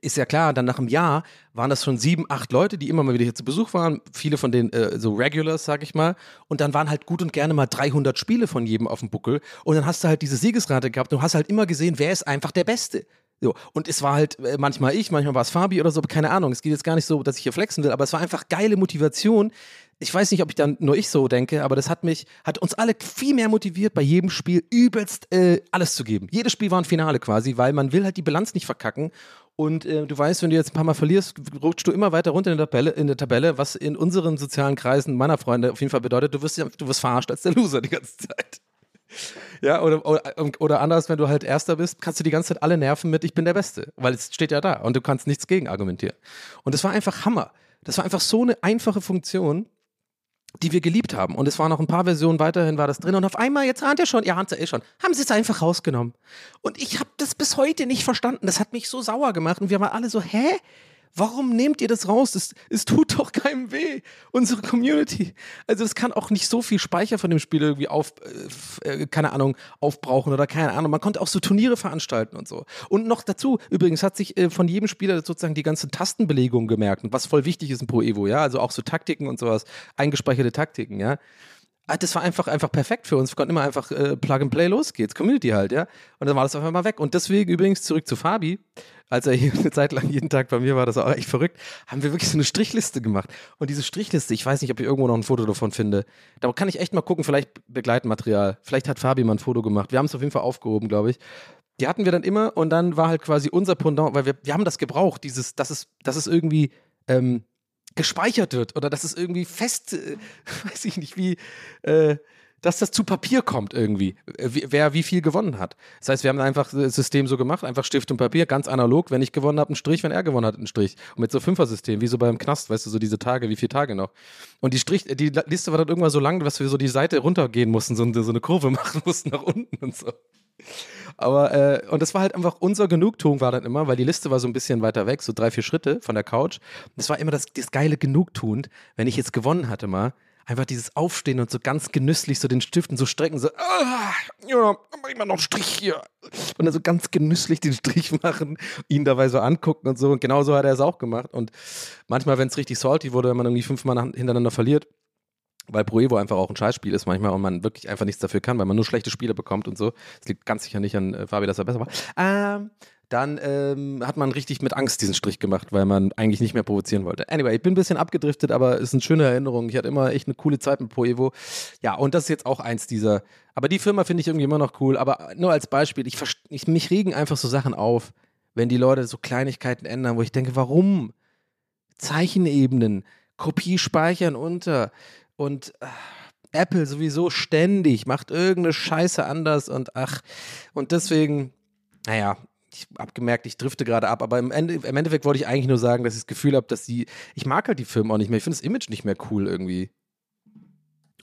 ist ja klar, dann nach einem Jahr waren das schon sieben, acht Leute, die immer mal wieder hier zu Besuch waren. Viele von denen äh, so Regulars, sag ich mal. Und dann waren halt gut und gerne mal 300 Spiele von jedem auf dem Buckel. Und dann hast du halt diese Siegesrate gehabt und hast halt immer gesehen, wer ist einfach der Beste. So, und es war halt äh, manchmal ich, manchmal war es Fabi oder so, keine Ahnung. Es geht jetzt gar nicht so, dass ich hier flexen will, aber es war einfach geile Motivation. Ich weiß nicht, ob ich dann nur ich so denke, aber das hat mich, hat uns alle viel mehr motiviert, bei jedem Spiel übelst äh, alles zu geben. Jedes Spiel war ein Finale quasi, weil man will halt die Bilanz nicht verkacken. Und äh, du weißt, wenn du jetzt ein paar Mal verlierst, rutschst du immer weiter runter in der, Tabelle, in der Tabelle, was in unseren sozialen Kreisen meiner Freunde auf jeden Fall bedeutet, du wirst, du wirst verarscht als der Loser die ganze Zeit. [laughs] Ja, oder, oder, oder anders, wenn du halt Erster bist, kannst du die ganze Zeit alle nerven mit, ich bin der Beste, weil es steht ja da und du kannst nichts gegen argumentieren. Und das war einfach Hammer. Das war einfach so eine einfache Funktion, die wir geliebt haben. Und es waren noch ein paar Versionen weiterhin war das drin. Und auf einmal, jetzt ahnt ihr schon, ihr ahnt ja eh schon, haben sie es einfach rausgenommen. Und ich habe das bis heute nicht verstanden. Das hat mich so sauer gemacht. Und wir waren alle so, hä? Warum nehmt ihr das raus? Das, es tut doch keinem weh, unsere Community. Also es kann auch nicht so viel Speicher von dem Spiel irgendwie auf, äh, äh, keine Ahnung, aufbrauchen oder keine Ahnung. Man konnte auch so Turniere veranstalten und so. Und noch dazu, übrigens hat sich äh, von jedem Spieler sozusagen die ganze Tastenbelegung gemerkt, was voll wichtig ist in Pro Evo, ja. Also auch so Taktiken und sowas, eingespeicherte Taktiken, ja. Ah, das war einfach, einfach perfekt für uns. Wir konnten immer einfach äh, Plug and Play, los geht's, Community halt, ja. Und dann war das auf einmal weg. Und deswegen übrigens zurück zu Fabi, als er hier [laughs] eine Zeit lang jeden Tag bei mir war, das war auch echt verrückt, haben wir wirklich so eine Strichliste gemacht. Und diese Strichliste, ich weiß nicht, ob ich irgendwo noch ein Foto davon finde. Da kann ich echt mal gucken, vielleicht Begleitmaterial. Vielleicht hat Fabi mal ein Foto gemacht. Wir haben es auf jeden Fall aufgehoben, glaube ich. Die hatten wir dann immer und dann war halt quasi unser Pendant, weil wir, wir haben das gebraucht, dieses, das ist, das ist irgendwie, ähm, gespeichert wird oder dass es irgendwie fest, äh, [laughs] weiß ich nicht, wie, äh, dass das zu Papier kommt irgendwie, äh, wer wie viel gewonnen hat. Das heißt, wir haben einfach das System so gemacht, einfach Stift und Papier, ganz analog. Wenn ich gewonnen habe, ein Strich, wenn er gewonnen hat, ein Strich. Und mit so Fünfer-System, wie so beim Knast, weißt du, so diese Tage, wie viele Tage noch. Und die Strich, die Liste war dann irgendwann so lang, dass wir so die Seite runtergehen mussten, so, so eine Kurve [laughs] machen mussten nach unten und so. Aber, äh, und das war halt einfach unser Genugtuung war dann immer, weil die Liste war so ein bisschen weiter weg, so drei, vier Schritte von der Couch. Das war immer das, das geile Genugtuend, wenn ich jetzt gewonnen hatte mal, einfach dieses Aufstehen und so ganz genüsslich so den Stiften so strecken, so, ah, ja, mach ich mal noch einen Strich hier. Und dann so ganz genüsslich den Strich machen, ihn dabei so angucken und so. Und genau so hat er es auch gemacht. Und manchmal, wenn es richtig salty wurde, wenn man irgendwie fünfmal hintereinander verliert, weil Pro Evo einfach auch ein Scheißspiel ist manchmal und man wirklich einfach nichts dafür kann, weil man nur schlechte Spiele bekommt und so. Das liegt ganz sicher nicht an äh, Fabi, dass er besser war. Ähm, dann ähm, hat man richtig mit Angst diesen Strich gemacht, weil man eigentlich nicht mehr provozieren wollte. Anyway, ich bin ein bisschen abgedriftet, aber es ist eine schöne Erinnerung. Ich hatte immer echt eine coole Zeit mit Pro Evo. Ja, und das ist jetzt auch eins dieser. Aber die Firma finde ich irgendwie immer noch cool. Aber nur als Beispiel, ich, ich mich regen einfach so Sachen auf, wenn die Leute so Kleinigkeiten ändern, wo ich denke, warum? Zeichenebenen, Kopie speichern unter und äh, Apple sowieso ständig macht irgendeine Scheiße anders und ach, und deswegen, naja, ich habe gemerkt, ich drifte gerade ab, aber im, Ende, im Endeffekt wollte ich eigentlich nur sagen, dass ich das Gefühl habe, dass die, ich mag halt die Firmen auch nicht mehr, ich finde das Image nicht mehr cool irgendwie.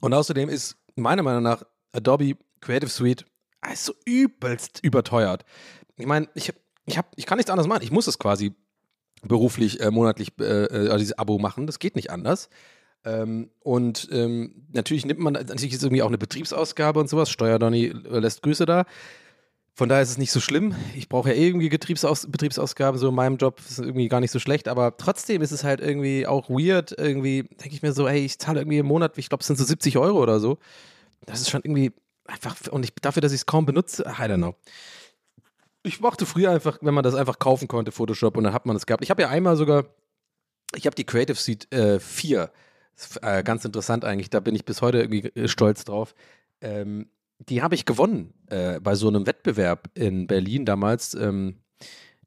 Und außerdem ist meiner Meinung nach Adobe Creative Suite ah, ist so übelst überteuert. Ich meine, ich, ich, ich kann nichts anderes machen, ich muss es quasi beruflich äh, monatlich äh, äh, also dieses Abo machen. Das geht nicht anders. Ähm, und ähm, natürlich nimmt man, natürlich ist irgendwie auch eine Betriebsausgabe und sowas. Steuerdonny äh, lässt Grüße da. Von daher ist es nicht so schlimm. Ich brauche ja eh irgendwie Betriebsaus Betriebsausgaben, so in meinem Job ist es irgendwie gar nicht so schlecht, aber trotzdem ist es halt irgendwie auch weird. Irgendwie denke ich mir so, ey, ich zahle irgendwie im Monat, ich glaube, es sind so 70 Euro oder so. Das ist schon irgendwie einfach, und ich, dafür, dass ich es kaum benutze, I don't know. Ich mochte früher einfach, wenn man das einfach kaufen konnte, Photoshop, und dann hat man es gehabt. Ich habe ja einmal sogar, ich habe die Creative Suite äh, 4. Äh, ganz interessant eigentlich, da bin ich bis heute irgendwie äh, stolz drauf. Ähm, die habe ich gewonnen äh, bei so einem Wettbewerb in Berlin damals. Ähm,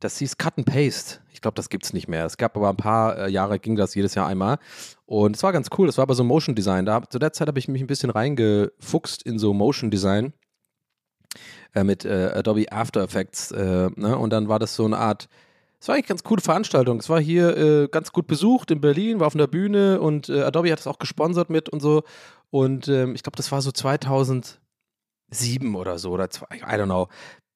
das hieß Cut and Paste. Ich glaube, das gibt es nicht mehr. Es gab aber ein paar äh, Jahre, ging das jedes Jahr einmal. Und es war ganz cool. Das war aber so Motion Design. Da, zu der Zeit habe ich mich ein bisschen reingefuchst in so Motion Design äh, mit äh, Adobe After Effects. Äh, ne? Und dann war das so eine Art, es war eigentlich eine ganz coole Veranstaltung. Es war hier äh, ganz gut besucht in Berlin, war auf einer Bühne und äh, Adobe hat es auch gesponsert mit und so. Und ähm, ich glaube, das war so 2007 oder so oder zwei, I don't know.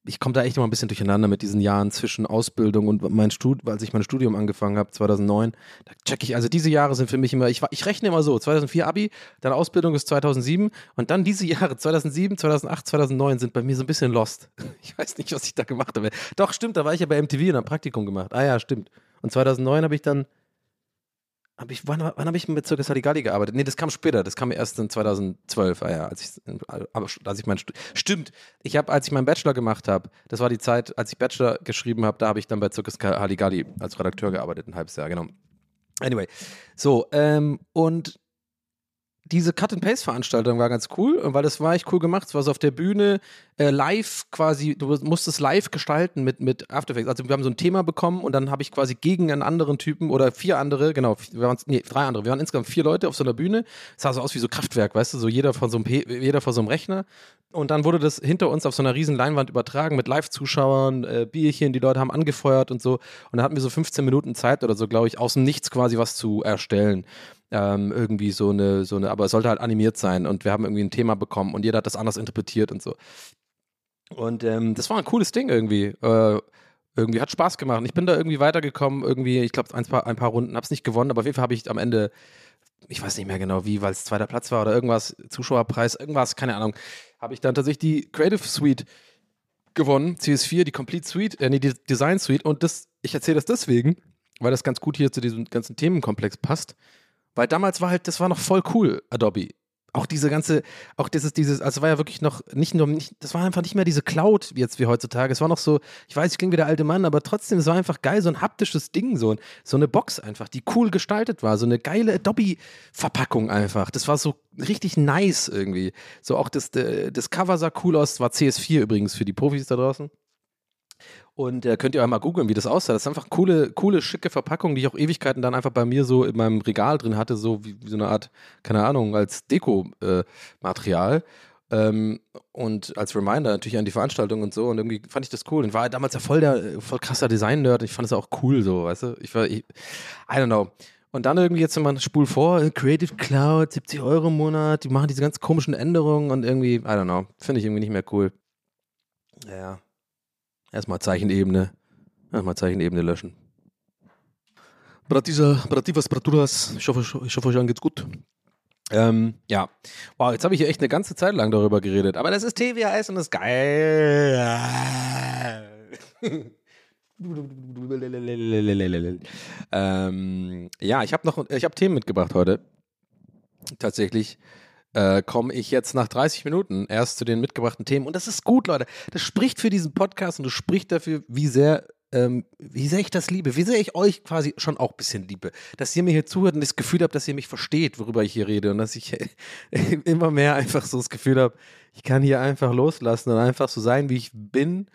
Ich komme da echt immer ein bisschen durcheinander mit diesen Jahren zwischen Ausbildung und mein Stud als ich mein Studium angefangen habe, 2009. Da check ich, also diese Jahre sind für mich immer, ich, ich rechne immer so, 2004 Abi, dann Ausbildung ist 2007 und dann diese [laughs] Jahre, 2007, 2008, 2009 sind bei mir so ein bisschen lost. [laughs] Ich weiß nicht, was ich da gemacht habe. Doch, stimmt, da war ich ja bei MTV und habe Praktikum gemacht. Ah ja, stimmt. Und 2009 habe ich dann, hab ich, wann, wann habe ich mit Circus Haligali gearbeitet? Nee, das kam später, das kam erst in 2012, ah ja, als ich, als ich mein, stimmt, ich habe, als ich meinen Bachelor gemacht habe, das war die Zeit, als ich Bachelor geschrieben habe, da habe ich dann bei Circus Haligali als Redakteur gearbeitet, ein halbes Jahr, genau. Anyway, so, ähm, und diese Cut-and-Paste-Veranstaltung war ganz cool, weil das war echt cool gemacht. Es war so auf der Bühne äh, live quasi, du musstest live gestalten mit, mit After Effects. Also wir haben so ein Thema bekommen und dann habe ich quasi gegen einen anderen Typen oder vier andere, genau, wir waren, nee, drei andere, wir waren insgesamt vier Leute auf so einer Bühne. Es sah so aus wie so Kraftwerk, weißt du, so jeder vor so einem, P jeder vor so einem Rechner. Und dann wurde das hinter uns auf so einer riesen Leinwand übertragen mit Live-Zuschauern, äh, Bierchen, die Leute haben angefeuert und so. Und dann hatten wir so 15 Minuten Zeit oder so, glaube ich, aus dem Nichts quasi was zu erstellen ähm, irgendwie so eine, so eine, aber es sollte halt animiert sein und wir haben irgendwie ein Thema bekommen und jeder hat das anders interpretiert und so. Und ähm, das war ein cooles Ding irgendwie. Äh, irgendwie hat Spaß gemacht. Ich bin da irgendwie weitergekommen, irgendwie, ich glaube, ein paar, ein paar Runden, hab's nicht gewonnen, aber auf jeden Fall habe ich am Ende, ich weiß nicht mehr genau wie, weil es zweiter Platz war oder irgendwas, Zuschauerpreis, irgendwas, keine Ahnung, habe ich dann tatsächlich die Creative Suite gewonnen, CS4, die Complete Suite, äh, nee, die Design Suite und das, ich erzähle das deswegen, weil das ganz gut hier zu diesem ganzen Themenkomplex passt. Weil damals war halt, das war noch voll cool, Adobe. Auch diese ganze, auch dieses, dieses, also war ja wirklich noch nicht nur, nicht, das war einfach nicht mehr diese Cloud jetzt wie heutzutage. Es war noch so, ich weiß, ich klinge wie der alte Mann, aber trotzdem, es war einfach geil, so ein haptisches Ding, so, so eine Box einfach, die cool gestaltet war, so eine geile Adobe-Verpackung einfach. Das war so richtig nice irgendwie. So auch das, äh, das Cover sah cool aus, war CS4 übrigens für die Profis da draußen. Und äh, könnt ihr auch mal googeln, wie das aussah. Das ist einfach coole, coole, schicke Verpackung, die ich auch Ewigkeiten dann einfach bei mir so in meinem Regal drin hatte, so wie, wie so eine Art, keine Ahnung, als Deko-Material. ähm, und als Reminder natürlich an die Veranstaltung und so. Und irgendwie fand ich das cool. Und war damals ja voll der, voll krasser Design-Nerd. Ich fand es auch cool so, weißt du? Ich war, ich, I don't know. Und dann irgendwie jetzt mal Spul vor, äh, Creative Cloud, 70 Euro im Monat, die machen diese ganz komischen Änderungen und irgendwie, I don't know, finde ich irgendwie nicht mehr cool. Ja. Erstmal Zeichenebene. Erstmal Zeichenebene löschen. Bratisa, Brativas, Braturas, ich hoffe, ich hoffe, euch allen geht's gut. Ähm, ja. Wow, jetzt habe ich hier echt eine ganze Zeit lang darüber geredet. Aber das ist TWAS und das ist geil. [laughs] ähm, ja, ich habe noch, ich habe Themen mitgebracht heute. Tatsächlich äh, komme ich jetzt nach 30 Minuten erst zu den mitgebrachten Themen. Und das ist gut, Leute. Das spricht für diesen Podcast und das spricht dafür, wie sehr, ähm, wie sehr ich das liebe, wie sehr ich euch quasi schon auch ein bisschen liebe. Dass ihr mir hier zuhört und das Gefühl habt, dass ihr mich versteht, worüber ich hier rede. Und dass ich [laughs] immer mehr einfach so das Gefühl habe, ich kann hier einfach loslassen und einfach so sein, wie ich bin.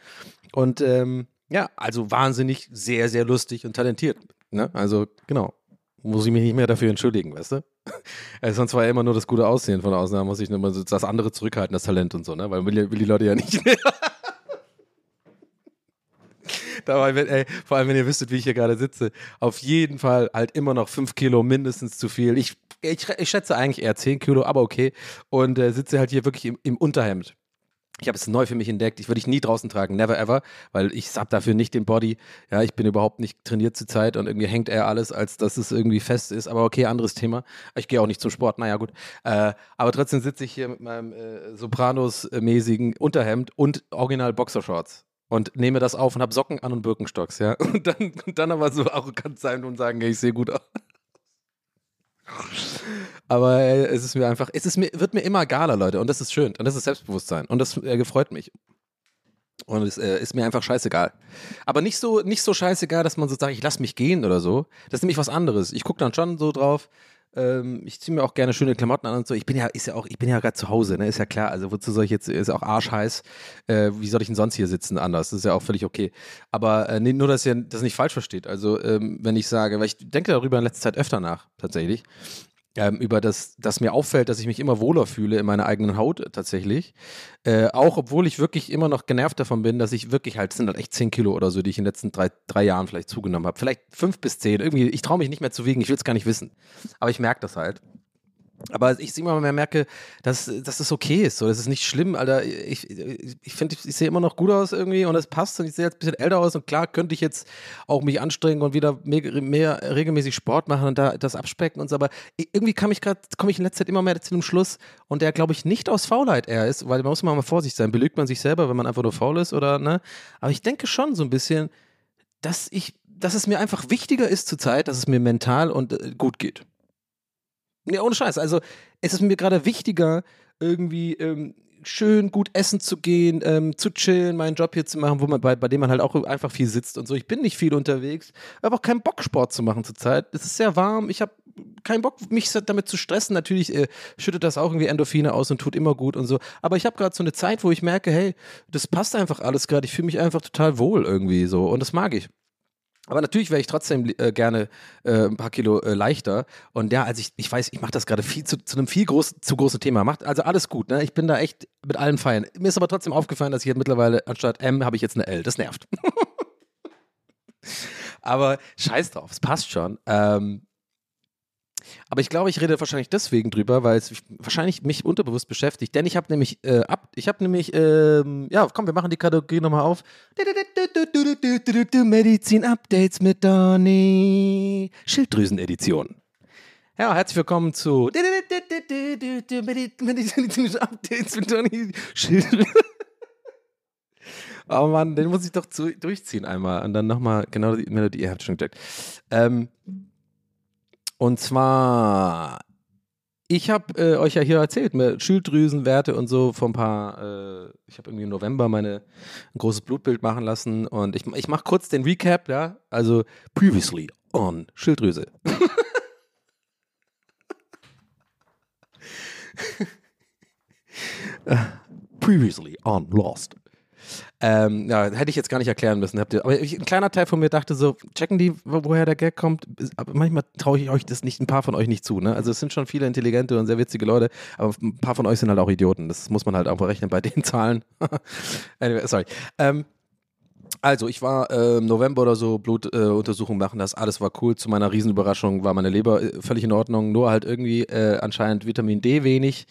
Und ähm, ja, also wahnsinnig, sehr, sehr lustig und talentiert. Ne? Also, genau. Muss ich mich nicht mehr dafür entschuldigen, weißt du? Äh, [laughs] sonst war ja immer nur das gute Aussehen von außen, da muss ich immer so das andere zurückhalten, das Talent und so, ne? Weil will, will die Leute ja nicht. [laughs] Dabei, wenn, ey, vor allem, wenn ihr wüsstet, wie ich hier gerade sitze, auf jeden Fall halt immer noch fünf Kilo mindestens zu viel. Ich, ich, ich schätze eigentlich eher zehn Kilo, aber okay. Und äh, sitze halt hier wirklich im, im Unterhemd. Ich habe es neu für mich entdeckt. Ich würde ich nie draußen tragen, never ever, weil ich habe dafür nicht den Body. Ja, ich bin überhaupt nicht trainiert zur Zeit und irgendwie hängt eher alles, als dass es irgendwie fest ist. Aber okay, anderes Thema. Ich gehe auch nicht zum Sport. Naja, gut. Äh, aber trotzdem sitze ich hier mit meinem äh, Sopranos-mäßigen Unterhemd und Original Boxershorts und nehme das auf und habe Socken an und Birkenstocks. Ja, [laughs] und dann, dann aber so arrogant sein und sagen, ich sehe gut aus. Aber äh, es ist mir einfach, es ist mir, wird mir immer egaler, Leute. Und das ist schön. Und das ist Selbstbewusstsein. Und das äh, gefreut mich. Und es äh, ist mir einfach scheißegal. Aber nicht so, nicht so scheißegal, dass man so sagt, ich lass mich gehen oder so. Das ist nämlich was anderes. Ich gucke dann schon so drauf. Ähm, ich ziehe mir auch gerne schöne Klamotten an und so. Ich bin ja, ist ja auch, ich bin ja gerade zu Hause, ne? Ist ja klar. Also wozu soll ich jetzt, ist auch arschheiß. Äh, wie soll ich denn sonst hier sitzen anders? Das ist ja auch völlig okay. Aber äh, nur, dass ihr das nicht falsch versteht. Also ähm, wenn ich sage, weil ich denke darüber in letzter Zeit öfter nach, tatsächlich ähm, über das, dass mir auffällt, dass ich mich immer wohler fühle in meiner eigenen Haut tatsächlich. Äh, auch obwohl ich wirklich immer noch genervt davon bin, dass ich wirklich halt, sind halt echt 10 Kilo oder so, die ich in den letzten drei, drei Jahren vielleicht zugenommen habe. Vielleicht fünf bis zehn. Irgendwie, ich traue mich nicht mehr zu wiegen, ich will es gar nicht wissen. Aber ich merke das halt. Aber ich immer mehr merke, dass, dass das okay ist. So, das ist nicht schlimm, Alter. Ich, ich finde, ich, ich sehe immer noch gut aus irgendwie und es passt und ich sehe jetzt ein bisschen älter aus und klar könnte ich jetzt auch mich anstrengen und wieder mehr, mehr regelmäßig Sport machen und da das abspecken und so. Aber irgendwie kam ich gerade, komme ich in letzter Zeit immer mehr zu einem Schluss und der, glaube ich, nicht aus Faulheit eher ist, weil man muss mal vorsichtig sein. Belügt man sich selber, wenn man einfach nur faul ist oder ne? Aber ich denke schon so ein bisschen, dass ich, dass es mir einfach wichtiger ist zur Zeit, dass es mir mental und äh, gut geht. Ja, ohne Scheiß. Also, es ist mir gerade wichtiger, irgendwie ähm, schön gut essen zu gehen, ähm, zu chillen, meinen Job hier zu machen, wo man, bei, bei dem man halt auch einfach viel sitzt und so. Ich bin nicht viel unterwegs, habe auch keinen Bock, Sport zu machen zurzeit. Es ist sehr warm, ich habe keinen Bock, mich damit zu stressen. Natürlich äh, schüttet das auch irgendwie Endorphine aus und tut immer gut und so. Aber ich habe gerade so eine Zeit, wo ich merke, hey, das passt einfach alles gerade. Ich fühle mich einfach total wohl irgendwie so und das mag ich. Aber natürlich wäre ich trotzdem äh, gerne äh, ein paar Kilo äh, leichter. Und ja, also ich, ich weiß, ich mache das gerade viel zu, zu einem viel groß, zu großen Thema. Macht also alles gut. Ne? Ich bin da echt mit allen feiern. Mir ist aber trotzdem aufgefallen, dass ich jetzt mittlerweile anstatt M habe ich jetzt eine L. Das nervt. [laughs] aber scheiß drauf, es passt schon. Ähm, aber ich glaube, ich rede wahrscheinlich deswegen drüber, weil es wahrscheinlich mich unterbewusst beschäftigt. Denn ich habe nämlich, äh, ab, ich habe nämlich, ähm, ja, komm, wir machen die Kategorie nochmal auf. Medizin-Updates mit Donny. Schilddrüsen-Edition. Ja, herzlich willkommen zu Medizin-Updates mit Donny. Schilddrüsen. Oh Mann, den muss ich doch zu, durchziehen einmal und dann nochmal genau die Melodie. Ihr habt schon gecheckt. Ähm, und zwar, ich habe äh, euch ja hier erzählt, mit Schilddrüsenwerte und so vor ein paar, äh, ich habe irgendwie im November meine, ein großes Blutbild machen lassen und ich, ich mache kurz den Recap, ja, also previously on Schilddrüse. [laughs] previously on Lost. Ähm, ja, hätte ich jetzt gar nicht erklären müssen. Aber ein kleiner Teil von mir dachte so, checken die, woher der Gag kommt? Aber manchmal traue ich euch das nicht, ein paar von euch nicht zu. Ne? Also es sind schon viele intelligente und sehr witzige Leute, aber ein paar von euch sind halt auch Idioten. Das muss man halt auch berechnen bei den [laughs] Zahlen. anyway, sorry. Ähm, also, ich war äh, im November oder so Blutuntersuchung äh, machen, das alles war cool. Zu meiner Riesenüberraschung war meine Leber äh, völlig in Ordnung, nur halt irgendwie äh, anscheinend Vitamin D wenig.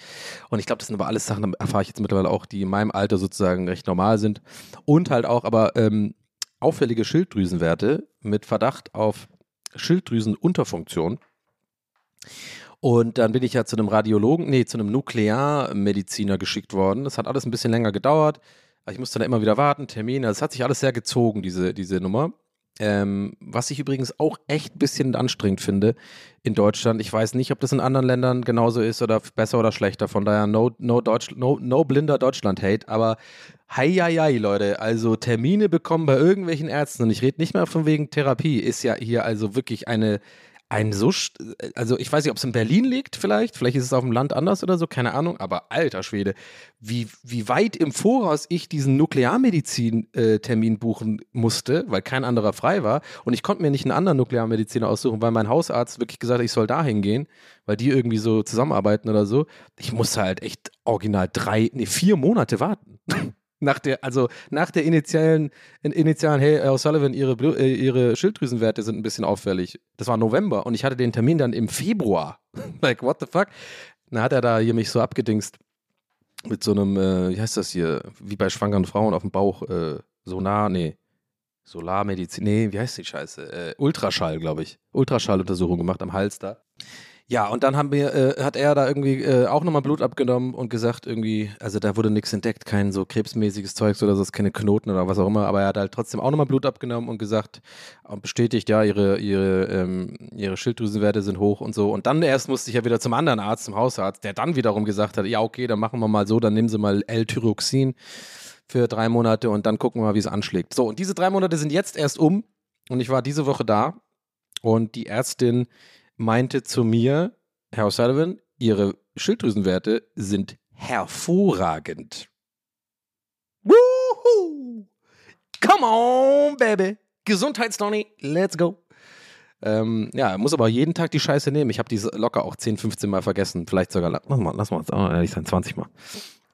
Und ich glaube, das sind aber alles Sachen, erfahre ich jetzt mittlerweile auch, die in meinem Alter sozusagen recht normal sind. Und halt auch aber ähm, auffällige Schilddrüsenwerte mit Verdacht auf Schilddrüsenunterfunktion. Und dann bin ich ja zu einem Radiologen, nee, zu einem Nuklearmediziner geschickt worden. Das hat alles ein bisschen länger gedauert. Ich musste da immer wieder warten, Termine. Das hat sich alles sehr gezogen, diese, diese Nummer. Ähm, was ich übrigens auch echt ein bisschen anstrengend finde in Deutschland. Ich weiß nicht, ob das in anderen Ländern genauso ist oder besser oder schlechter. Von daher no, no, Deutsch, no, no blinder Deutschland-Hate. Aber hei, hei, hei, Leute. Also Termine bekommen bei irgendwelchen Ärzten. Und ich rede nicht mehr von wegen Therapie. Ist ja hier also wirklich eine ein so, also ich weiß nicht, ob es in Berlin liegt vielleicht, vielleicht ist es auf dem Land anders oder so, keine Ahnung, aber alter Schwede, wie, wie weit im Voraus ich diesen Nuklearmedizin-Termin äh, buchen musste, weil kein anderer frei war und ich konnte mir nicht einen anderen Nuklearmediziner aussuchen, weil mein Hausarzt wirklich gesagt hat, ich soll da hingehen, weil die irgendwie so zusammenarbeiten oder so. Ich musste halt echt original drei, nee, vier Monate warten. Nach der, also nach der initialen, initialen hey, O'Sullivan, ihre, äh, ihre Schilddrüsenwerte sind ein bisschen auffällig. Das war November und ich hatte den Termin dann im Februar. [laughs] like, what the fuck? Dann hat er da hier mich so abgedingst mit so einem, äh, wie heißt das hier, wie bei schwangeren Frauen auf dem Bauch, äh, Sonar, nee, Solarmedizin, nee, wie heißt die Scheiße? Äh, Ultraschall, glaube ich. Ultraschalluntersuchung gemacht am Hals da. Ja, und dann haben wir, äh, hat er da irgendwie äh, auch nochmal Blut abgenommen und gesagt, irgendwie, also da wurde nichts entdeckt, kein so krebsmäßiges Zeugs oder so, keine Knoten oder was auch immer, aber er hat halt trotzdem auch nochmal Blut abgenommen und gesagt und bestätigt, ja, ihre, ihre, ähm, ihre Schilddrüsenwerte sind hoch und so. Und dann erst musste ich ja wieder zum anderen Arzt, zum Hausarzt, der dann wiederum gesagt hat, ja, okay, dann machen wir mal so, dann nehmen Sie mal L-Tyroxin für drei Monate und dann gucken wir mal, wie es anschlägt. So, und diese drei Monate sind jetzt erst um und ich war diese Woche da und die Ärztin meinte zu mir, Herr O'Sullivan, Ihre Schilddrüsenwerte sind hervorragend. Woohoo! Come on, baby. Gesundheitsdonny, let's go. Ähm, ja, muss aber jeden Tag die Scheiße nehmen. Ich habe diese locker auch 10, 15 Mal vergessen. Vielleicht sogar, lass mal, lass mal ehrlich sein, 20 Mal.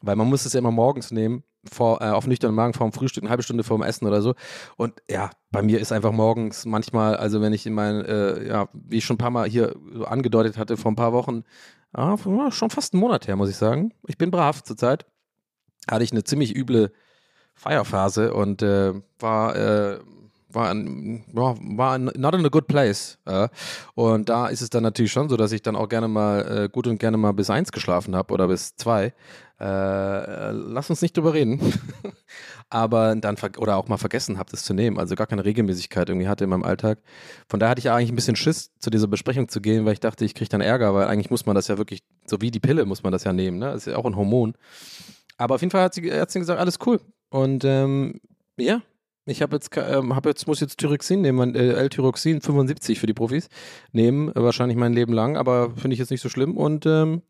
Weil man muss es ja immer morgens nehmen vor, äh, auf nüchternen Magen vor dem Frühstück, eine halbe Stunde vor dem Essen oder so. Und ja, bei mir ist einfach morgens manchmal, also wenn ich in mein, äh, ja, wie ich schon ein paar Mal hier so angedeutet hatte, vor ein paar Wochen, ah, schon fast einen Monat her, muss ich sagen. Ich bin brav zurzeit. Hatte ich eine ziemlich üble Feierphase und äh, war, äh, war, ja, war ein, not in a good place. Äh. Und da ist es dann natürlich schon so, dass ich dann auch gerne mal, äh, gut und gerne mal bis eins geschlafen habe oder bis zwei. Äh, lass uns nicht drüber reden. [laughs] Aber dann, oder auch mal vergessen habe, das zu nehmen. Also gar keine Regelmäßigkeit irgendwie hatte in meinem Alltag. Von daher hatte ich eigentlich ein bisschen Schiss, zu dieser Besprechung zu gehen, weil ich dachte, ich kriege dann Ärger, weil eigentlich muss man das ja wirklich, so wie die Pille muss man das ja nehmen. Ne? Das ist ja auch ein Hormon. Aber auf jeden Fall hat sie Ärztin gesagt, alles cool. Und ähm, ja, ich habe jetzt, ähm, hab jetzt, muss jetzt Thyroxin nehmen, äh, L-Thyroxin 75 für die Profis nehmen, wahrscheinlich mein Leben lang, aber finde ich jetzt nicht so schlimm. Und ähm,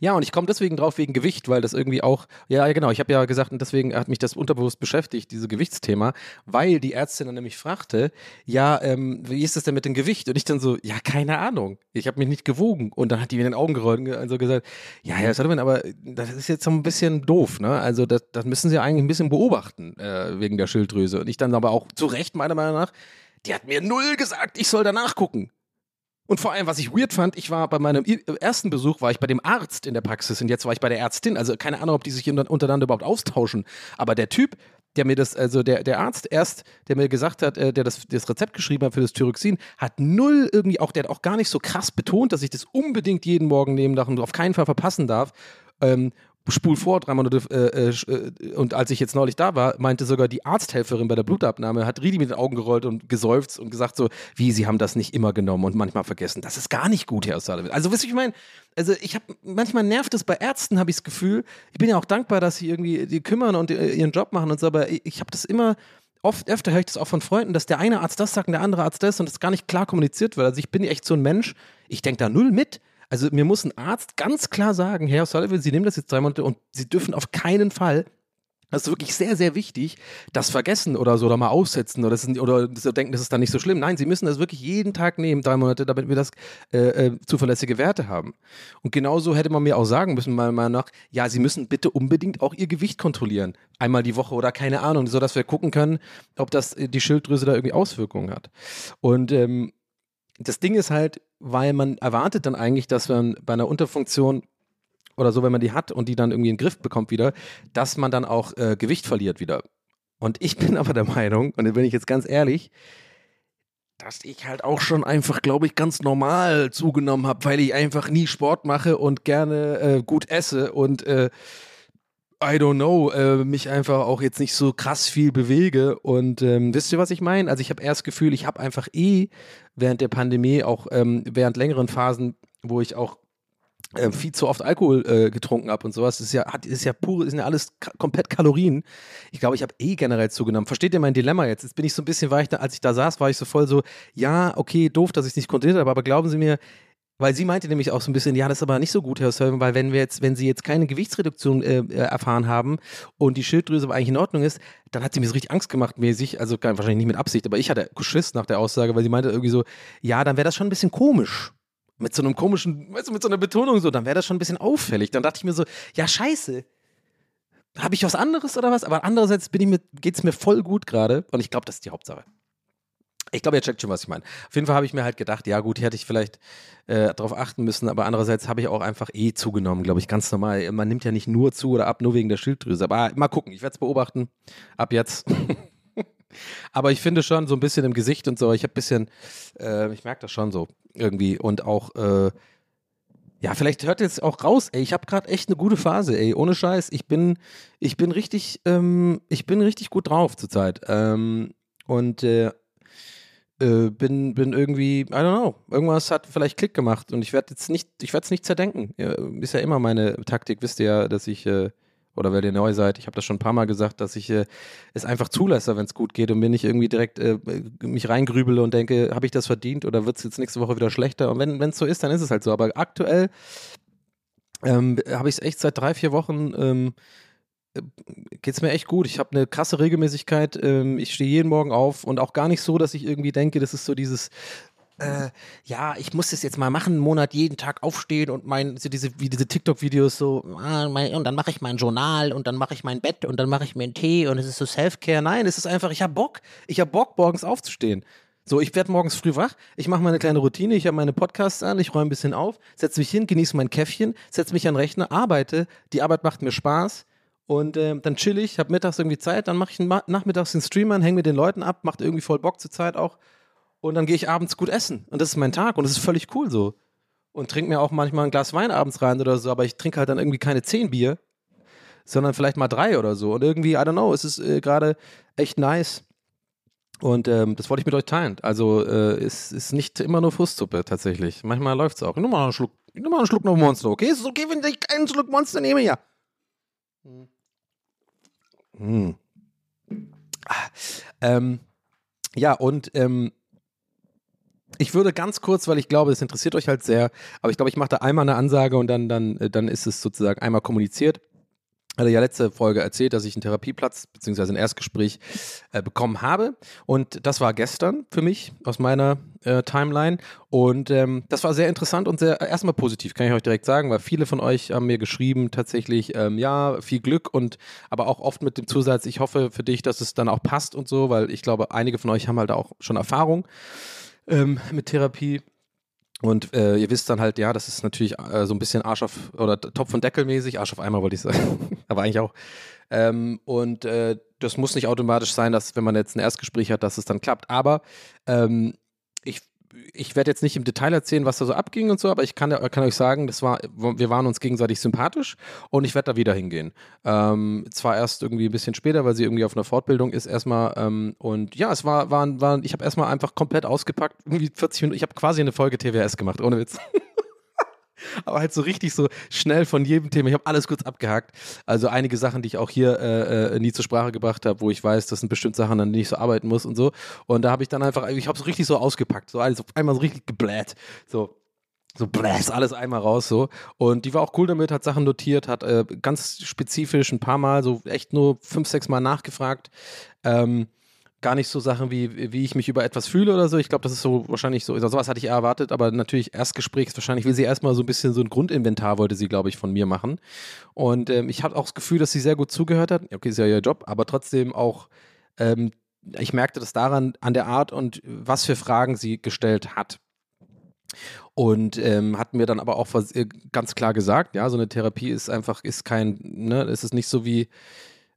ja, und ich komme deswegen drauf wegen Gewicht, weil das irgendwie auch, ja, genau, ich habe ja gesagt, und deswegen hat mich das unterbewusst beschäftigt, dieses Gewichtsthema, weil die Ärztin dann nämlich fragte, ja, ähm, wie ist das denn mit dem Gewicht? Und ich dann so, ja, keine Ahnung, ich habe mich nicht gewogen. Und dann hat die mir in den Augen gerollt und so also gesagt, ja, Herr Sullivan, aber das ist jetzt so ein bisschen doof, ne? Also das, das müssen Sie eigentlich ein bisschen beobachten äh, wegen der Schilddrüse. Und ich dann aber auch zu Recht, meiner Meinung nach, die hat mir null gesagt, ich soll danach gucken. Und vor allem, was ich weird fand, ich war bei meinem ersten Besuch, war ich bei dem Arzt in der Praxis und jetzt war ich bei der Ärztin. Also keine Ahnung, ob die sich untereinander überhaupt austauschen. Aber der Typ, der mir das, also der, der Arzt erst, der mir gesagt hat, äh, der das, das Rezept geschrieben hat für das Thyroxin, hat null irgendwie auch, der hat auch gar nicht so krass betont, dass ich das unbedingt jeden Morgen nehmen darf und auf keinen Fall verpassen darf. Ähm, spul vor, drei Monate, äh, äh, und als ich jetzt neulich da war, meinte sogar die Arzthelferin bei der Blutabnahme, hat Ridi mit den Augen gerollt und geseufzt und gesagt so, wie, sie haben das nicht immer genommen und manchmal vergessen. Das ist gar nicht gut, Herr Sullivan. Also, wisst ihr, ich meine, also ich habe, manchmal nervt es bei Ärzten, habe ich das Gefühl. Ich bin ja auch dankbar, dass sie irgendwie die kümmern und äh, ihren Job machen und so, aber ich, ich habe das immer, oft öfter höre ich das auch von Freunden, dass der eine Arzt das sagt und der andere Arzt das und das gar nicht klar kommuniziert wird. Also ich bin echt so ein Mensch, ich denke da null mit. Also mir muss ein Arzt ganz klar sagen, Herr Sullivan, Sie nehmen das jetzt drei Monate und Sie dürfen auf keinen Fall das ist wirklich sehr, sehr wichtig, das vergessen oder so oder mal aussetzen oder, sind, oder so denken, das ist dann nicht so schlimm. Nein, sie müssen das wirklich jeden Tag nehmen, drei Monate, damit wir das äh, äh, zuverlässige Werte haben. Und genauso hätte man mir auch sagen müssen, meiner Meinung nach, ja, sie müssen bitte unbedingt auch ihr Gewicht kontrollieren. Einmal die Woche oder keine Ahnung, sodass wir gucken können, ob das äh, die Schilddrüse da irgendwie Auswirkungen hat. Und ähm, das Ding ist halt, weil man erwartet dann eigentlich, dass man bei einer Unterfunktion oder so, wenn man die hat und die dann irgendwie in den Griff bekommt wieder, dass man dann auch äh, Gewicht verliert wieder. Und ich [laughs] bin aber der Meinung, und da bin ich jetzt ganz ehrlich, dass ich halt auch schon einfach, glaube ich, ganz normal zugenommen habe, weil ich einfach nie Sport mache und gerne äh, gut esse und äh, I don't know, äh, mich einfach auch jetzt nicht so krass viel bewege. Und ähm, wisst ihr, was ich meine? Also ich habe erst das Gefühl, ich habe einfach eh während der Pandemie, auch ähm, während längeren Phasen, wo ich auch äh, viel zu oft Alkohol äh, getrunken habe und sowas, das ist ja, hat, ist ja pure, ist ja alles komplett Kalorien. Ich glaube, ich habe eh generell zugenommen. Versteht ihr mein Dilemma jetzt? Jetzt bin ich so ein bisschen, war ich da, als ich da saß, war ich so voll so, ja, okay, doof, dass ich es nicht kontrolliert habe, aber glauben Sie mir, weil sie meinte nämlich auch so ein bisschen, ja, das ist aber nicht so gut, Herr Sölven, weil wenn wir jetzt, wenn sie jetzt keine Gewichtsreduktion äh, äh, erfahren haben und die Schilddrüse aber eigentlich in Ordnung ist, dann hat sie mir so richtig Angst gemacht, mäßig, also wahrscheinlich nicht mit Absicht, aber ich hatte Schiss nach der Aussage, weil sie meinte irgendwie so, ja, dann wäre das schon ein bisschen komisch. Mit so einem komischen, weißt du, mit so einer Betonung so, dann wäre das schon ein bisschen auffällig. Dann dachte ich mir so, ja, scheiße. Habe ich was anderes oder was? Aber andererseits bin ich mir, geht's mir voll gut gerade und ich glaube, das ist die Hauptsache. Ich glaube, ihr checkt schon, was ich meine. Auf jeden Fall habe ich mir halt gedacht, ja gut, hier hätte ich vielleicht äh, darauf achten müssen, aber andererseits habe ich auch einfach eh zugenommen, glaube ich, ganz normal. Man nimmt ja nicht nur zu oder ab, nur wegen der Schilddrüse. Aber mal gucken, ich werde es beobachten. Ab jetzt. [laughs] aber ich finde schon so ein bisschen im Gesicht und so, ich habe ein bisschen, äh, ich merke das schon so irgendwie und auch, äh, ja, vielleicht hört jetzt auch raus, ey, ich habe gerade echt eine gute Phase, ey, ohne Scheiß. Ich bin, ich bin richtig, ähm, ich bin richtig gut drauf zurzeit. Ähm, und äh, äh, bin, bin irgendwie, I don't know, irgendwas hat vielleicht Klick gemacht und ich werde jetzt nicht, ich werde es nicht zerdenken. Ja, ist ja immer meine Taktik, wisst ihr ja, dass ich, äh, oder weil ihr neu seid, ich habe das schon ein paar Mal gesagt, dass ich äh, es einfach zulasse, wenn es gut geht und mir nicht irgendwie direkt äh, mich reingrübele und denke, habe ich das verdient oder wird es jetzt nächste Woche wieder schlechter? Und wenn es so ist, dann ist es halt so. Aber aktuell ähm, habe ich es echt seit drei, vier Wochen ähm, geht es mir echt gut. Ich habe eine krasse Regelmäßigkeit. Ähm, ich stehe jeden Morgen auf und auch gar nicht so, dass ich irgendwie denke, das ist so dieses, äh, ja, ich muss das jetzt mal machen, einen Monat jeden Tag aufstehen und mein, so diese, wie diese TikTok-Videos so, ah, mein, und dann mache ich mein Journal und dann mache ich mein Bett und dann mache ich mir einen Tee und es ist so Self-Care. Nein, es ist einfach, ich habe Bock. Ich habe Bock, morgens aufzustehen. So, ich werde morgens früh wach, ich mache meine kleine Routine, ich habe meine Podcasts an, ich räume ein bisschen auf, setze mich hin, genieße mein Käffchen, setze mich an den Rechner, arbeite, die Arbeit macht mir Spaß und ähm, dann chill ich, habe mittags irgendwie Zeit, dann mache ich nachmittags den Stream an, hänge mit den Leuten ab, macht irgendwie voll Bock zur Zeit auch und dann gehe ich abends gut essen und das ist mein Tag und das ist völlig cool so. Und trinke mir auch manchmal ein Glas Wein abends rein oder so, aber ich trinke halt dann irgendwie keine zehn Bier, sondern vielleicht mal drei oder so. Und irgendwie, I don't know, es ist äh, gerade echt nice. Und ähm, das wollte ich mit euch teilen. Also äh, es ist nicht immer nur Frustsuppe tatsächlich. Manchmal läuft es auch. Nimm mal einen Schluck, nimm mal einen Schluck noch Monster, okay? Es ist okay, wenn ich einen Schluck Monster nehme, ja. Hm. Ah, ähm, ja, und ähm, ich würde ganz kurz, weil ich glaube, das interessiert euch halt sehr, aber ich glaube, ich mache da einmal eine Ansage und dann, dann, äh, dann ist es sozusagen einmal kommuniziert. Hatte ja letzte Folge erzählt, dass ich einen Therapieplatz bzw. ein Erstgespräch äh, bekommen habe. Und das war gestern für mich aus meiner äh, Timeline. Und ähm, das war sehr interessant und sehr erstmal positiv, kann ich euch direkt sagen, weil viele von euch haben mir geschrieben, tatsächlich, ähm, ja, viel Glück und aber auch oft mit dem Zusatz, ich hoffe für dich, dass es dann auch passt und so, weil ich glaube, einige von euch haben halt auch schon Erfahrung ähm, mit Therapie. Und äh, ihr wisst dann halt, ja, das ist natürlich äh, so ein bisschen Arsch auf oder Topf und Deckel mäßig, Arsch auf Eimer wollte ich sagen, [laughs] aber eigentlich auch. Ähm, und äh, das muss nicht automatisch sein, dass wenn man jetzt ein Erstgespräch hat, dass es dann klappt. Aber ähm, ich, ich werde jetzt nicht im Detail erzählen, was da so abging und so, aber ich kann, kann euch sagen, das war, wir waren uns gegenseitig sympathisch und ich werde da wieder hingehen. Ähm, zwar erst irgendwie ein bisschen später, weil sie irgendwie auf einer Fortbildung ist erstmal. Ähm, und ja, es war, war, war ich habe erstmal einfach komplett ausgepackt, irgendwie 40 Minuten, ich habe quasi eine Folge TWS gemacht, ohne Witz. [laughs] Aber halt so richtig so schnell von jedem Thema. Ich habe alles kurz abgehakt. Also einige Sachen, die ich auch hier äh, äh, nie zur Sprache gebracht habe, wo ich weiß, das sind bestimmt Sachen, an denen ich so arbeiten muss und so. Und da habe ich dann einfach, ich habe es richtig so ausgepackt, so alles auf einmal so richtig gebläht. So, so bläst alles einmal raus so und die war auch cool damit hat Sachen notiert hat äh, ganz spezifisch ein paar Mal so echt nur fünf sechs Mal nachgefragt ähm, gar nicht so Sachen wie wie ich mich über etwas fühle oder so. Ich glaube das ist so wahrscheinlich so also sowas hatte ich eher erwartet aber natürlich Erstgespräch ist wahrscheinlich will sie erstmal so ein bisschen so ein Grundinventar wollte sie glaube ich von mir machen. Und ähm, ich habe auch das Gefühl dass sie sehr gut zugehört hat. Okay ist ja ihr Job aber trotzdem auch ähm, ich merkte das daran an der Art und was für Fragen sie gestellt hat. Und ähm, hat mir dann aber auch ganz klar gesagt, ja, so eine Therapie ist einfach, ist kein, ne, es ist nicht so wie,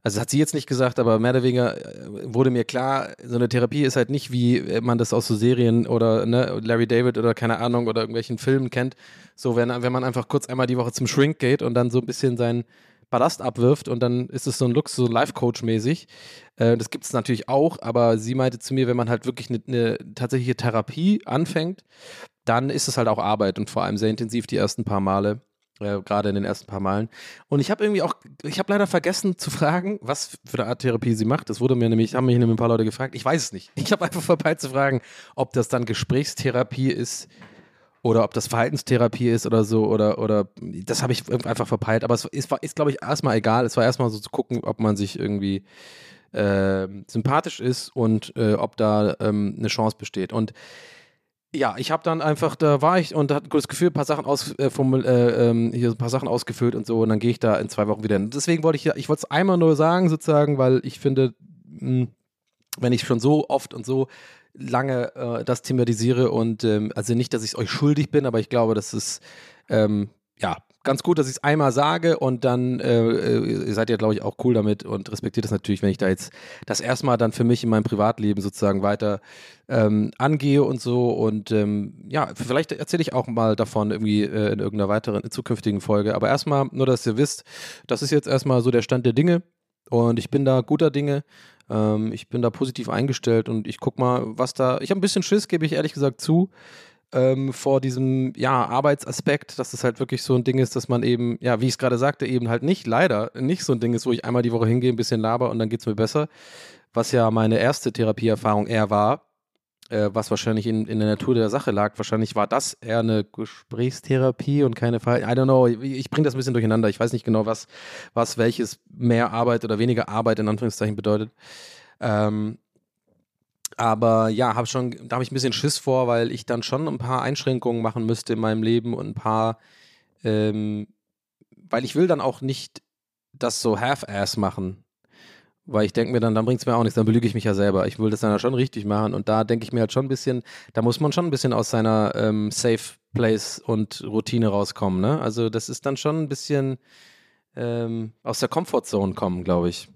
also das hat sie jetzt nicht gesagt, aber mehr oder weniger äh, wurde mir klar, so eine Therapie ist halt nicht, wie äh, man das aus so Serien oder ne, Larry David oder keine Ahnung oder irgendwelchen Filmen kennt. So, wenn, wenn man einfach kurz einmal die Woche zum Shrink geht und dann so ein bisschen seinen Ballast abwirft und dann ist es so ein Look, so Life-Coach-mäßig. Äh, das gibt es natürlich auch, aber sie meinte zu mir, wenn man halt wirklich eine, eine tatsächliche Therapie anfängt, dann ist es halt auch Arbeit und vor allem sehr intensiv die ersten paar Male. Gerade in den ersten paar Malen. Und ich habe irgendwie auch, ich habe leider vergessen zu fragen, was für eine Art Therapie sie macht. Das wurde mir nämlich, haben mich nämlich ein paar Leute gefragt. Ich weiß es nicht. Ich habe einfach verpeilt zu fragen, ob das dann Gesprächstherapie ist oder ob das Verhaltenstherapie ist oder so oder oder das habe ich einfach verpeilt. Aber es ist, ist glaube ich, erstmal egal. Es war erstmal so zu gucken, ob man sich irgendwie äh, sympathisch ist und äh, ob da ähm, eine Chance besteht. Und ja, ich habe dann einfach, da war ich und hatte das Gefühl, ein paar Sachen aus, äh, formul, äh, ähm, hier ein paar Sachen ausgefüllt und so und dann gehe ich da in zwei Wochen wieder hin. Deswegen wollte ich ich wollte es einmal nur sagen, sozusagen, weil ich finde, mh, hm, wenn ich schon so oft und so lange äh, das thematisiere und ähm, also nicht, dass ich euch schuldig bin, aber ich glaube, das ist ähm, ja ganz gut, dass ich es einmal sage und dann äh, äh, seid ihr, glaube ich, auch cool damit und respektiert es natürlich, wenn ich da jetzt das erstmal dann für mich in meinem Privatleben sozusagen weiter ähm, angehe und so. Und ähm, ja, vielleicht erzähle ich auch mal davon irgendwie äh, in irgendeiner weiteren, zukünftigen Folge. Aber erstmal, nur dass ihr wisst, das ist jetzt erstmal so der Stand der Dinge und ich bin da guter Dinge. Ähm, ich bin da positiv eingestellt und ich guck mal, was da. Ich habe ein bisschen Schiss, gebe ich ehrlich gesagt zu ähm, vor diesem ja, Arbeitsaspekt, dass es halt wirklich so ein Ding ist, dass man eben, ja, wie ich es gerade sagte, eben halt nicht, leider, nicht so ein Ding ist, wo ich einmal die Woche hingehe, ein bisschen laber und dann geht es mir besser. Was ja meine erste Therapieerfahrung eher war, äh, was wahrscheinlich in, in der Natur der Sache lag. Wahrscheinlich war das eher eine Gesprächstherapie und keine Fall. I don't know. Ich bringe das ein bisschen durcheinander. Ich weiß nicht genau, was, was welches mehr Arbeit oder weniger Arbeit in Anführungszeichen bedeutet. Ähm, aber ja, habe schon, da habe ich ein bisschen Schiss vor, weil ich dann schon ein paar Einschränkungen machen müsste in meinem Leben und ein paar, ähm, weil ich will dann auch nicht das so half-ass machen. Weil ich denke mir dann, dann bringt es mir auch nichts, dann belüge ich mich ja selber. Ich will das dann ja schon richtig machen und da denke ich mir halt schon ein bisschen, da muss man schon ein bisschen aus seiner ähm, Safe Place und Routine rauskommen. Ne? Also das ist dann schon ein bisschen ähm, aus der Comfortzone kommen, glaube ich.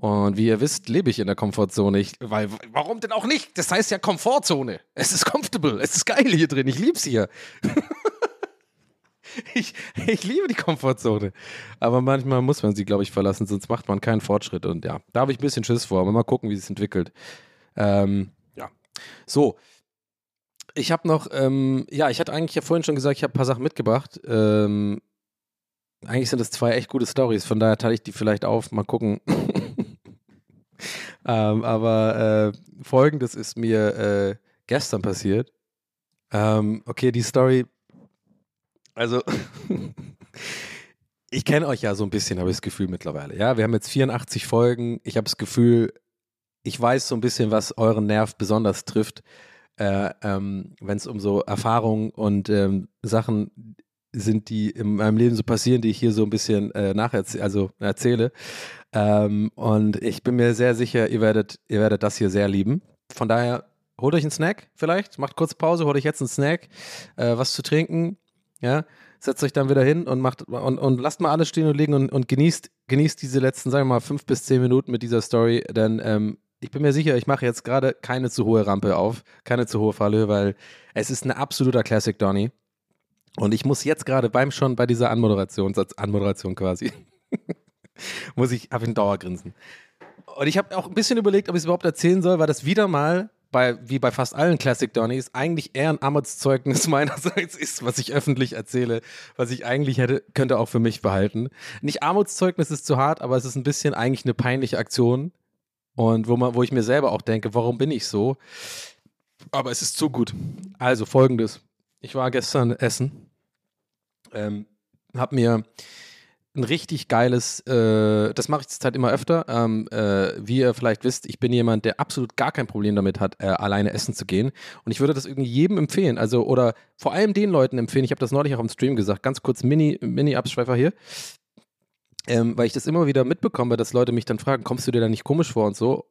Und wie ihr wisst, lebe ich in der Komfortzone. Ich, weil, warum denn auch nicht? Das heißt ja Komfortzone. Es ist comfortable. Es ist geil hier drin. Ich liebe es hier. [laughs] ich, ich liebe die Komfortzone. Aber manchmal muss man sie, glaube ich, verlassen, sonst macht man keinen Fortschritt. Und ja, da habe ich ein bisschen Schiss vor. Aber mal gucken, wie es entwickelt. Ähm, ja. So. Ich habe noch, ähm, ja, ich hatte eigentlich ja vorhin schon gesagt, ich habe ein paar Sachen mitgebracht. Ähm, eigentlich sind das zwei echt gute Stories, von daher teile ich die vielleicht auf. Mal gucken. [laughs] ähm, aber äh, folgendes ist mir äh, gestern passiert. Ähm, okay, die Story. Also, [laughs] ich kenne euch ja so ein bisschen, habe ich das Gefühl mittlerweile. Ja, wir haben jetzt 84 Folgen. Ich habe das Gefühl, ich weiß so ein bisschen, was euren Nerv besonders trifft, äh, ähm, wenn es um so Erfahrungen und ähm, Sachen sind, die in meinem Leben so passieren, die ich hier so ein bisschen äh, nacherzähle, also erzähle. Ähm, und ich bin mir sehr sicher, ihr werdet, ihr werdet das hier sehr lieben. Von daher, holt euch einen Snack vielleicht, macht kurz Pause, holt euch jetzt einen Snack, äh, was zu trinken, ja, setzt euch dann wieder hin und macht und, und lasst mal alles stehen und liegen und, und genießt, genießt diese letzten, sagen wir mal, fünf bis zehn Minuten mit dieser Story, denn ähm, ich bin mir sicher, ich mache jetzt gerade keine zu hohe Rampe auf, keine zu hohe Falle, weil es ist ein absoluter Classic Donny. Und ich muss jetzt gerade beim schon bei dieser Anmoderation, Anmoderation quasi, [laughs] muss ich, habe ich ein Dauergrinsen. Und ich habe auch ein bisschen überlegt, ob ich es überhaupt erzählen soll, weil das wieder mal bei, wie bei fast allen Classic Donnies, eigentlich eher ein Armutszeugnis [laughs] meinerseits ist, was ich öffentlich erzähle, was ich eigentlich hätte, könnte auch für mich behalten. Nicht Armutszeugnis ist zu hart, aber es ist ein bisschen eigentlich eine peinliche Aktion. Und wo man, wo ich mir selber auch denke, warum bin ich so? Aber es ist zu gut. Also folgendes. Ich war gestern essen, ähm, habe mir ein richtig geiles, äh, das mache ich zurzeit immer öfter. Ähm, äh, wie ihr vielleicht wisst, ich bin jemand, der absolut gar kein Problem damit hat, äh, alleine essen zu gehen. Und ich würde das irgendwie jedem empfehlen. Also, oder vor allem den Leuten empfehlen. Ich habe das neulich auch im Stream gesagt. Ganz kurz Mini, Mini-Abschweifer hier. Ähm, weil ich das immer wieder mitbekomme, dass Leute mich dann fragen, kommst du dir da nicht komisch vor und so?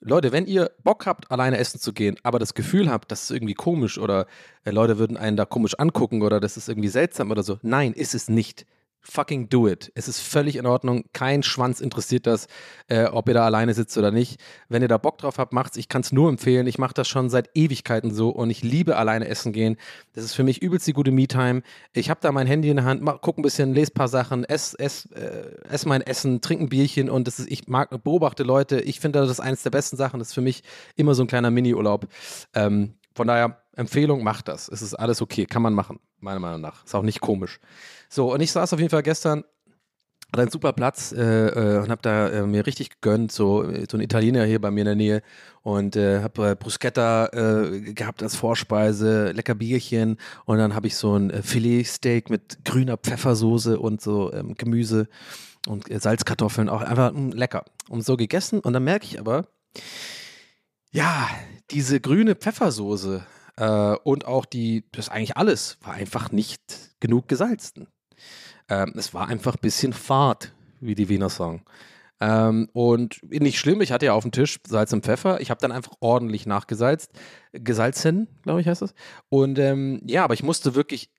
Leute, wenn ihr Bock habt, alleine essen zu gehen, aber das Gefühl habt, das ist irgendwie komisch oder äh, Leute würden einen da komisch angucken oder das ist irgendwie seltsam oder so, nein, ist es nicht. Fucking do it. Es ist völlig in Ordnung. Kein Schwanz interessiert das, äh, ob ihr da alleine sitzt oder nicht. Wenn ihr da Bock drauf habt, macht's. Ich kann es nur empfehlen. Ich mache das schon seit Ewigkeiten so und ich liebe alleine essen gehen. Das ist für mich übelst die gute Me-Time. Ich habe da mein Handy in der Hand, mach, guck ein bisschen, lese ein paar Sachen, ess, ess, äh, ess mein Essen, trinke ein Bierchen und das ist, ich mag, beobachte Leute. Ich finde, das ist eines der besten Sachen. Das ist für mich immer so ein kleiner Mini-Urlaub. Ähm, von daher, Empfehlung, macht das. Es ist alles okay, kann man machen, meiner Meinung nach. Ist auch nicht komisch. So, und ich saß auf jeden Fall gestern, hatte einen super Platz äh, äh, und habe da äh, mir richtig gegönnt, so, so ein Italiener hier bei mir in der Nähe und äh, habe äh, Bruschetta äh, gehabt als Vorspeise, lecker Bierchen und dann habe ich so ein äh, Filetsteak mit grüner Pfeffersoße und so ähm, Gemüse und äh, Salzkartoffeln, auch einfach mh, lecker. Und so gegessen und dann merke ich aber, ja, diese grüne Pfeffersoße äh, und auch die, das eigentlich alles war einfach nicht genug gesalzen. Ähm, es war einfach ein bisschen fad, wie die Wiener sagen. Ähm, und nicht schlimm, ich hatte ja auf dem Tisch Salz und Pfeffer. Ich habe dann einfach ordentlich nachgesalzt. Gesalzen, glaube ich, heißt das. Und ähm, ja, aber ich musste wirklich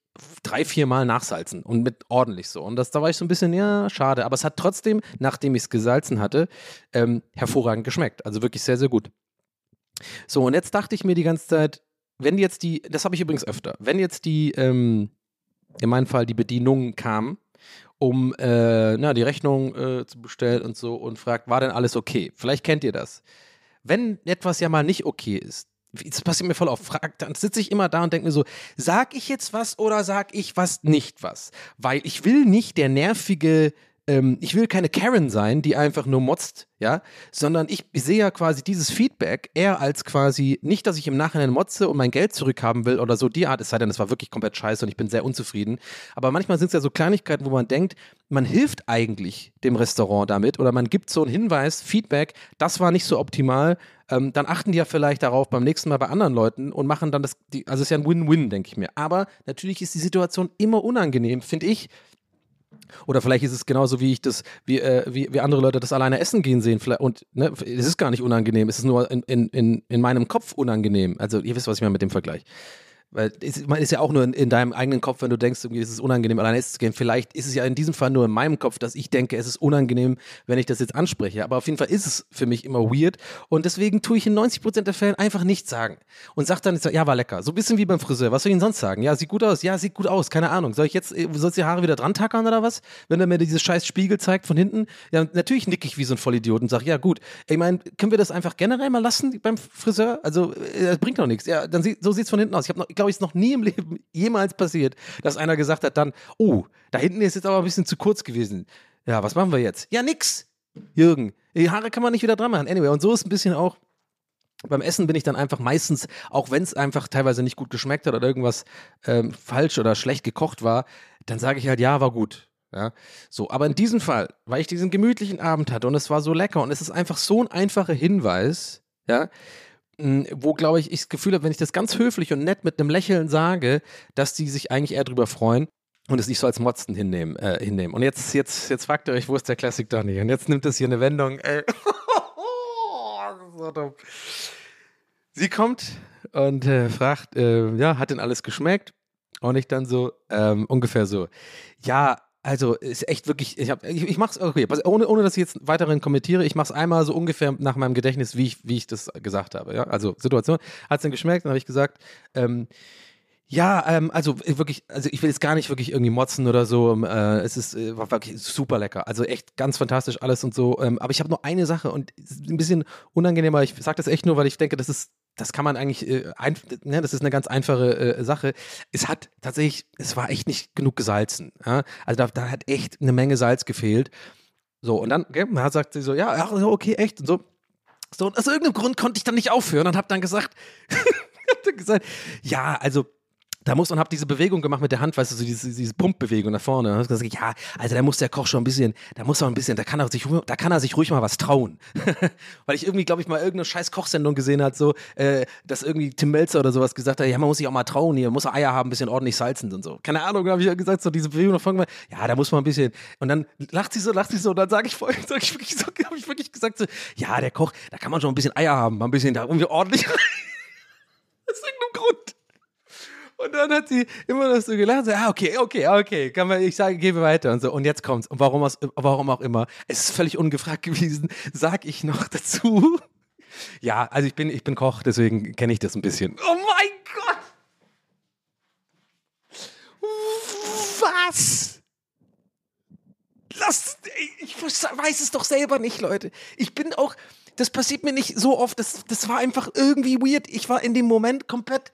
drei, vier Mal nachsalzen und mit ordentlich so. Und das, da war ich so ein bisschen, ja, schade. Aber es hat trotzdem, nachdem ich es gesalzen hatte, ähm, hervorragend geschmeckt. Also wirklich sehr, sehr gut. So, und jetzt dachte ich mir die ganze Zeit, wenn jetzt die, das habe ich übrigens öfter, wenn jetzt die, ähm, in meinem Fall die Bedienung kam, um äh, na, die Rechnung äh, zu bestellen und so und fragt, war denn alles okay? Vielleicht kennt ihr das. Wenn etwas ja mal nicht okay ist, das passiert mir voll auf, frag, dann sitze ich immer da und denke mir so, sag ich jetzt was oder sag ich was nicht was? Weil ich will nicht der nervige ähm, ich will keine Karen sein, die einfach nur motzt, ja, sondern ich sehe ja quasi dieses Feedback eher als quasi, nicht, dass ich im Nachhinein motze und mein Geld zurückhaben will oder so die Art, es sei denn, es war wirklich komplett scheiße und ich bin sehr unzufrieden. Aber manchmal sind es ja so Kleinigkeiten, wo man denkt, man hilft eigentlich dem Restaurant damit oder man gibt so einen Hinweis, Feedback, das war nicht so optimal, ähm, dann achten die ja vielleicht darauf beim nächsten Mal bei anderen Leuten und machen dann das, die, also es ist ja ein Win-Win, denke ich mir. Aber natürlich ist die Situation immer unangenehm, finde ich, oder vielleicht ist es genauso, wie ich das, wie, äh, wie, wie andere Leute das alleine essen gehen sehen. Und ne, es ist gar nicht unangenehm, es ist nur in, in, in meinem Kopf unangenehm. Also ihr wisst, was ich meine mit dem Vergleich. Weil es, man ist ja auch nur in, in, deinem eigenen Kopf, wenn du denkst, irgendwie ist es unangenehm, alleine zu gehen. Vielleicht ist es ja in diesem Fall nur in meinem Kopf, dass ich denke, es ist unangenehm, wenn ich das jetzt anspreche. Aber auf jeden Fall ist es für mich immer weird. Und deswegen tue ich in 90% der Fällen einfach nichts sagen. Und sag dann, ja, war lecker. So ein bisschen wie beim Friseur. Was soll ich denn sonst sagen? Ja, sieht gut aus. Ja, sieht gut aus. Keine Ahnung. Soll ich jetzt, äh, soll ich die Haare wieder dran tackern oder was? Wenn er mir dieses scheiß Spiegel zeigt von hinten? Ja, natürlich nicke ich wie so ein Vollidiot und sage, ja, gut. Ich meine, können wir das einfach generell mal lassen beim Friseur? Also, äh, das bringt doch nichts. Ja, dann sieht, so sieht es von hinten aus. Ich habe, glaube ich, noch nie im Leben jemals passiert, dass einer gesagt hat dann, oh, da hinten ist jetzt aber ein bisschen zu kurz gewesen. Ja, was machen wir jetzt? Ja, nix. Jürgen, die Haare kann man nicht wieder dran machen. Anyway, und so ist ein bisschen auch beim Essen bin ich dann einfach meistens, auch wenn es einfach teilweise nicht gut geschmeckt hat oder irgendwas ähm, falsch oder schlecht gekocht war, dann sage ich halt, ja, war gut. Ja, so, aber in diesem Fall, weil ich diesen gemütlichen Abend hatte und es war so lecker und es ist einfach so ein einfacher Hinweis, ja, wo, glaube ich, ich das Gefühl habe, wenn ich das ganz höflich und nett mit einem Lächeln sage, dass die sich eigentlich eher drüber freuen und es nicht so als Motzen hinnehmen. Äh, hinnehmen. Und jetzt, jetzt, jetzt fragt ihr euch, wo ist der Classic Donny? Und jetzt nimmt es hier eine Wendung. Ey. [laughs] so dumm. Sie kommt und äh, fragt, äh, ja, hat denn alles geschmeckt? Und ich dann so, ähm, ungefähr so, ja, also ist echt wirklich, ich, hab, ich, ich mach's, okay, ohne, ohne dass ich jetzt weiterhin kommentiere, ich mach's einmal so ungefähr nach meinem Gedächtnis, wie ich, wie ich das gesagt habe. Ja? Also Situation, hat es dann geschmeckt, dann habe ich gesagt, ähm, ja, ähm, also wirklich, also ich will jetzt gar nicht wirklich irgendwie motzen oder so. Ähm, äh, es ist äh, war wirklich super lecker. Also echt ganz fantastisch alles und so. Ähm, aber ich habe nur eine Sache und ein bisschen unangenehmer. Ich sage das echt nur, weil ich denke, das ist das kann man eigentlich, äh, ein, ne, das ist eine ganz einfache äh, Sache. Es hat tatsächlich, es war echt nicht genug gesalzen. Ja? Also da, da hat echt eine Menge Salz gefehlt. So, und dann okay, sagt sie so, ja, okay, echt. Und so. So, und aus irgendeinem Grund konnte ich dann nicht aufhören und habe dann gesagt, [laughs] hab dann gesagt, ja, also da muss man, hab diese Bewegung gemacht mit der Hand, weißt du, so diese, diese Pumpbewegung nach vorne. Und gesagt, ja, also da muss der Koch schon ein bisschen, da muss er ein bisschen, da kann er sich, da kann er sich ruhig mal was trauen. [laughs] Weil ich irgendwie, glaube ich, mal irgendeine scheiß Kochsendung gesehen hat, so, äh, dass irgendwie Tim Melzer oder sowas gesagt hat, ja, man muss sich auch mal trauen hier, muss Eier haben, ein bisschen ordentlich salzen und so. Keine Ahnung, habe ich ja gesagt, so diese Bewegung nach vorne, ja, da muss man ein bisschen, und dann lacht sie so, lacht sie so, und dann sage ich voll, [laughs] sag ich wirklich so, habe ich wirklich gesagt, so, ja, der Koch, da kann man schon ein bisschen Eier haben, mal ein bisschen da irgendwie ordentlich. [laughs] Aus irgendeinem Grund. Und dann hat sie immer noch so gelacht, so, ah, okay, okay, okay, kann man, ich sage, gebe weiter und so. Und jetzt kommt's. Und warum, aus, warum auch immer, es ist völlig ungefragt gewesen, sag ich noch dazu. Ja, also ich bin, ich bin Koch, deswegen kenne ich das ein bisschen. Oh mein Gott! Was? Lass, ich weiß es doch selber nicht, Leute. Ich bin auch, das passiert mir nicht so oft, das, das war einfach irgendwie weird. Ich war in dem Moment komplett,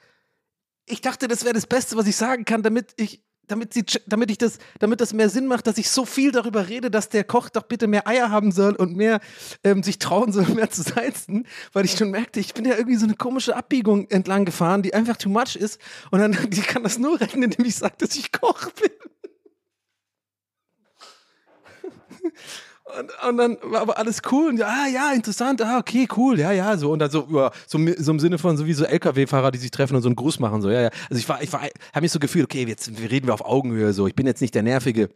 ich dachte, das wäre das Beste, was ich sagen kann, damit ich, damit, sie, damit ich das, damit das mehr Sinn macht, dass ich so viel darüber rede, dass der Koch doch bitte mehr Eier haben soll und mehr ähm, sich trauen soll, [laughs] mehr zu salzen, weil ich schon merkte, ich bin ja irgendwie so eine komische Abbiegung entlang gefahren, die einfach too much ist und dann [laughs] die kann das nur retten, indem ich sage, dass ich Koch bin. Und, und, dann war aber alles cool und ja, ah, ja, interessant, ah, okay, cool, ja, ja, so und dann so, ja, so, so im Sinne von so wie so LKW-Fahrer, die sich treffen und so einen Gruß machen, so, ja, ja. Also ich war, ich war, habe mich so gefühlt, okay, jetzt reden wir auf Augenhöhe, so. Ich bin jetzt nicht der nervige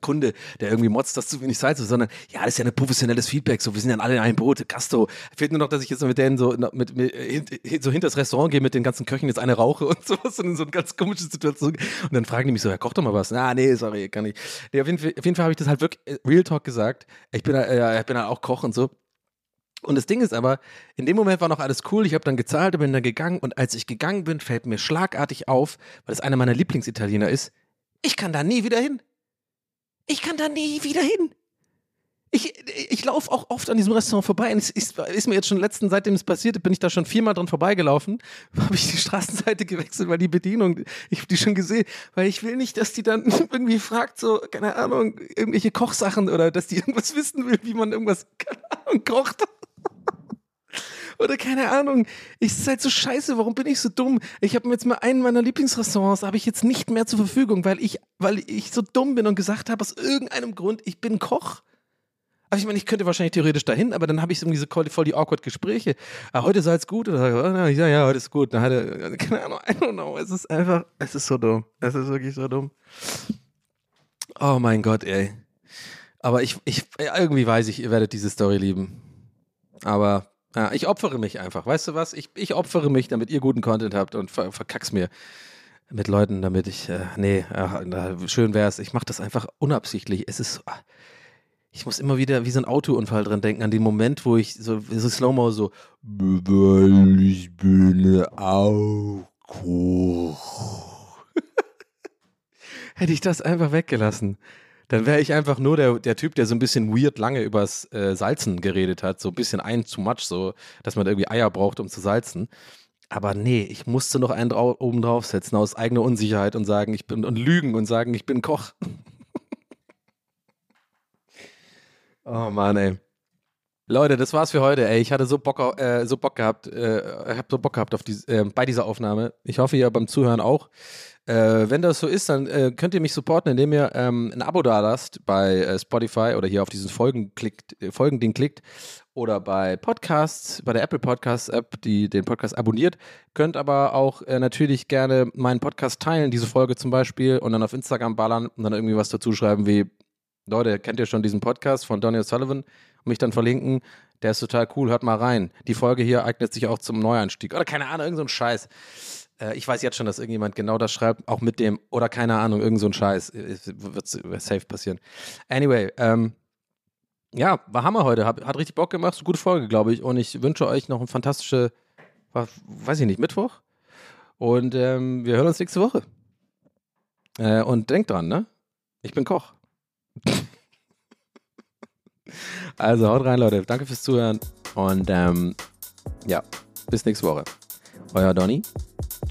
Kunde, der irgendwie motzt, dass zu wenig Salz ist, sondern ja, das ist ja ein professionelles Feedback. So, wir sind ja alle in einem Boot, Gasto. Fehlt nur noch, dass ich jetzt mit denen so mit, mit, so hinter das Restaurant gehe mit den ganzen Köchen jetzt eine rauche und [laughs] sowas und in so eine ganz komische Situation. Und dann fragen die mich so, ja, koch doch mal was. Na, nee, sorry, kann ich. Nee, auf jeden Fall, Fall habe ich das halt wirklich äh, Real Talk gesagt. Ich bin, äh, ich bin halt auch Koch und so. Und das Ding ist aber, in dem Moment war noch alles cool. Ich habe dann gezahlt und bin dann gegangen. Und als ich gegangen bin, fällt mir schlagartig auf, weil es einer meiner Lieblingsitaliener ist, ich kann da nie wieder hin. Ich kann da nie wieder hin. Ich, ich laufe auch oft an diesem Restaurant vorbei und es ist, ist mir jetzt schon letzten, seitdem es passiert, bin ich da schon viermal dran vorbeigelaufen, [laughs] habe ich die Straßenseite gewechselt, weil die Bedienung, ich habe die schon gesehen, weil ich will nicht, dass die dann [laughs] irgendwie fragt, so, keine Ahnung, irgendwelche Kochsachen oder dass die irgendwas wissen will, wie man irgendwas, [laughs] keine Ahnung, kocht. Oder keine Ahnung. Ich ist halt so scheiße, warum bin ich so dumm? Ich habe mir jetzt mal einen meiner Lieblingsrestaurants, habe ich jetzt nicht mehr zur Verfügung, weil ich, weil ich so dumm bin und gesagt habe, aus irgendeinem Grund, ich bin Koch. Also ich meine, ich könnte wahrscheinlich theoretisch dahin, aber dann habe ich irgendwie so voll die awkward Gespräche. Ah, heute sei es gut oder ja, ja, heute ist gut. Dann hatte, keine Ahnung, I don't know. Es ist einfach, es ist so dumm. Es ist wirklich so dumm. Oh mein Gott, ey. Aber ich, ich, irgendwie weiß ich, ihr werdet diese Story lieben. Aber ja, ich opfere mich einfach. Weißt du was? Ich, ich opfere mich, damit ihr guten Content habt und ver verkack's mir mit Leuten, damit ich, äh, nee, äh, schön wär's. Ich mache das einfach unabsichtlich. Es ist, ah, ich muss immer wieder wie so ein Autounfall dran denken, an den Moment, wo ich so, so Slow-Mo so, weil ich bin auch. [laughs] Hätte ich das einfach weggelassen. Dann wäre ich einfach nur der, der Typ, der so ein bisschen weird lange übers äh, Salzen geredet hat. So ein bisschen ein too much, so, dass man irgendwie Eier braucht, um zu salzen. Aber nee, ich musste noch einen drau oben draufsetzen aus eigener Unsicherheit und sagen, ich bin und lügen und sagen, ich bin Koch. [laughs] oh Mann, ey. Leute, das war's für heute. Ey, ich hatte so Bock, äh, so Bock gehabt, äh, hab so Bock gehabt auf die, äh, bei dieser Aufnahme. Ich hoffe, ihr beim Zuhören auch. Äh, wenn das so ist, dann äh, könnt ihr mich supporten, indem ihr ähm, ein Abo da lasst bei äh, Spotify oder hier auf diesen Folgen klickt, äh, Folgending klickt oder bei Podcasts, bei der Apple Podcasts App, die den Podcast abonniert. Könnt aber auch äh, natürlich gerne meinen Podcast teilen, diese Folge zum Beispiel, und dann auf Instagram ballern und dann irgendwie was dazu schreiben wie, Leute, kennt ihr schon diesen Podcast von Donny O'Sullivan? Und mich dann verlinken. Der ist total cool, hört mal rein. Die Folge hier eignet sich auch zum Neueinstieg. Oder keine Ahnung, irgend so Scheiß. Äh, ich weiß jetzt schon, dass irgendjemand genau das schreibt, auch mit dem, oder keine Ahnung, irgend so ein Scheiß. Äh, wird safe passieren. Anyway, ähm, ja, war Hammer heute. Hat, hat richtig Bock gemacht. Gute Folge, glaube ich. Und ich wünsche euch noch ein fantastische, weiß ich nicht, Mittwoch. Und ähm, wir hören uns nächste Woche. Äh, und denkt dran, ne? Ich bin Koch. [laughs] also haut rein, Leute. Danke fürs Zuhören. Und ähm, ja, bis nächste Woche. Euer Donny.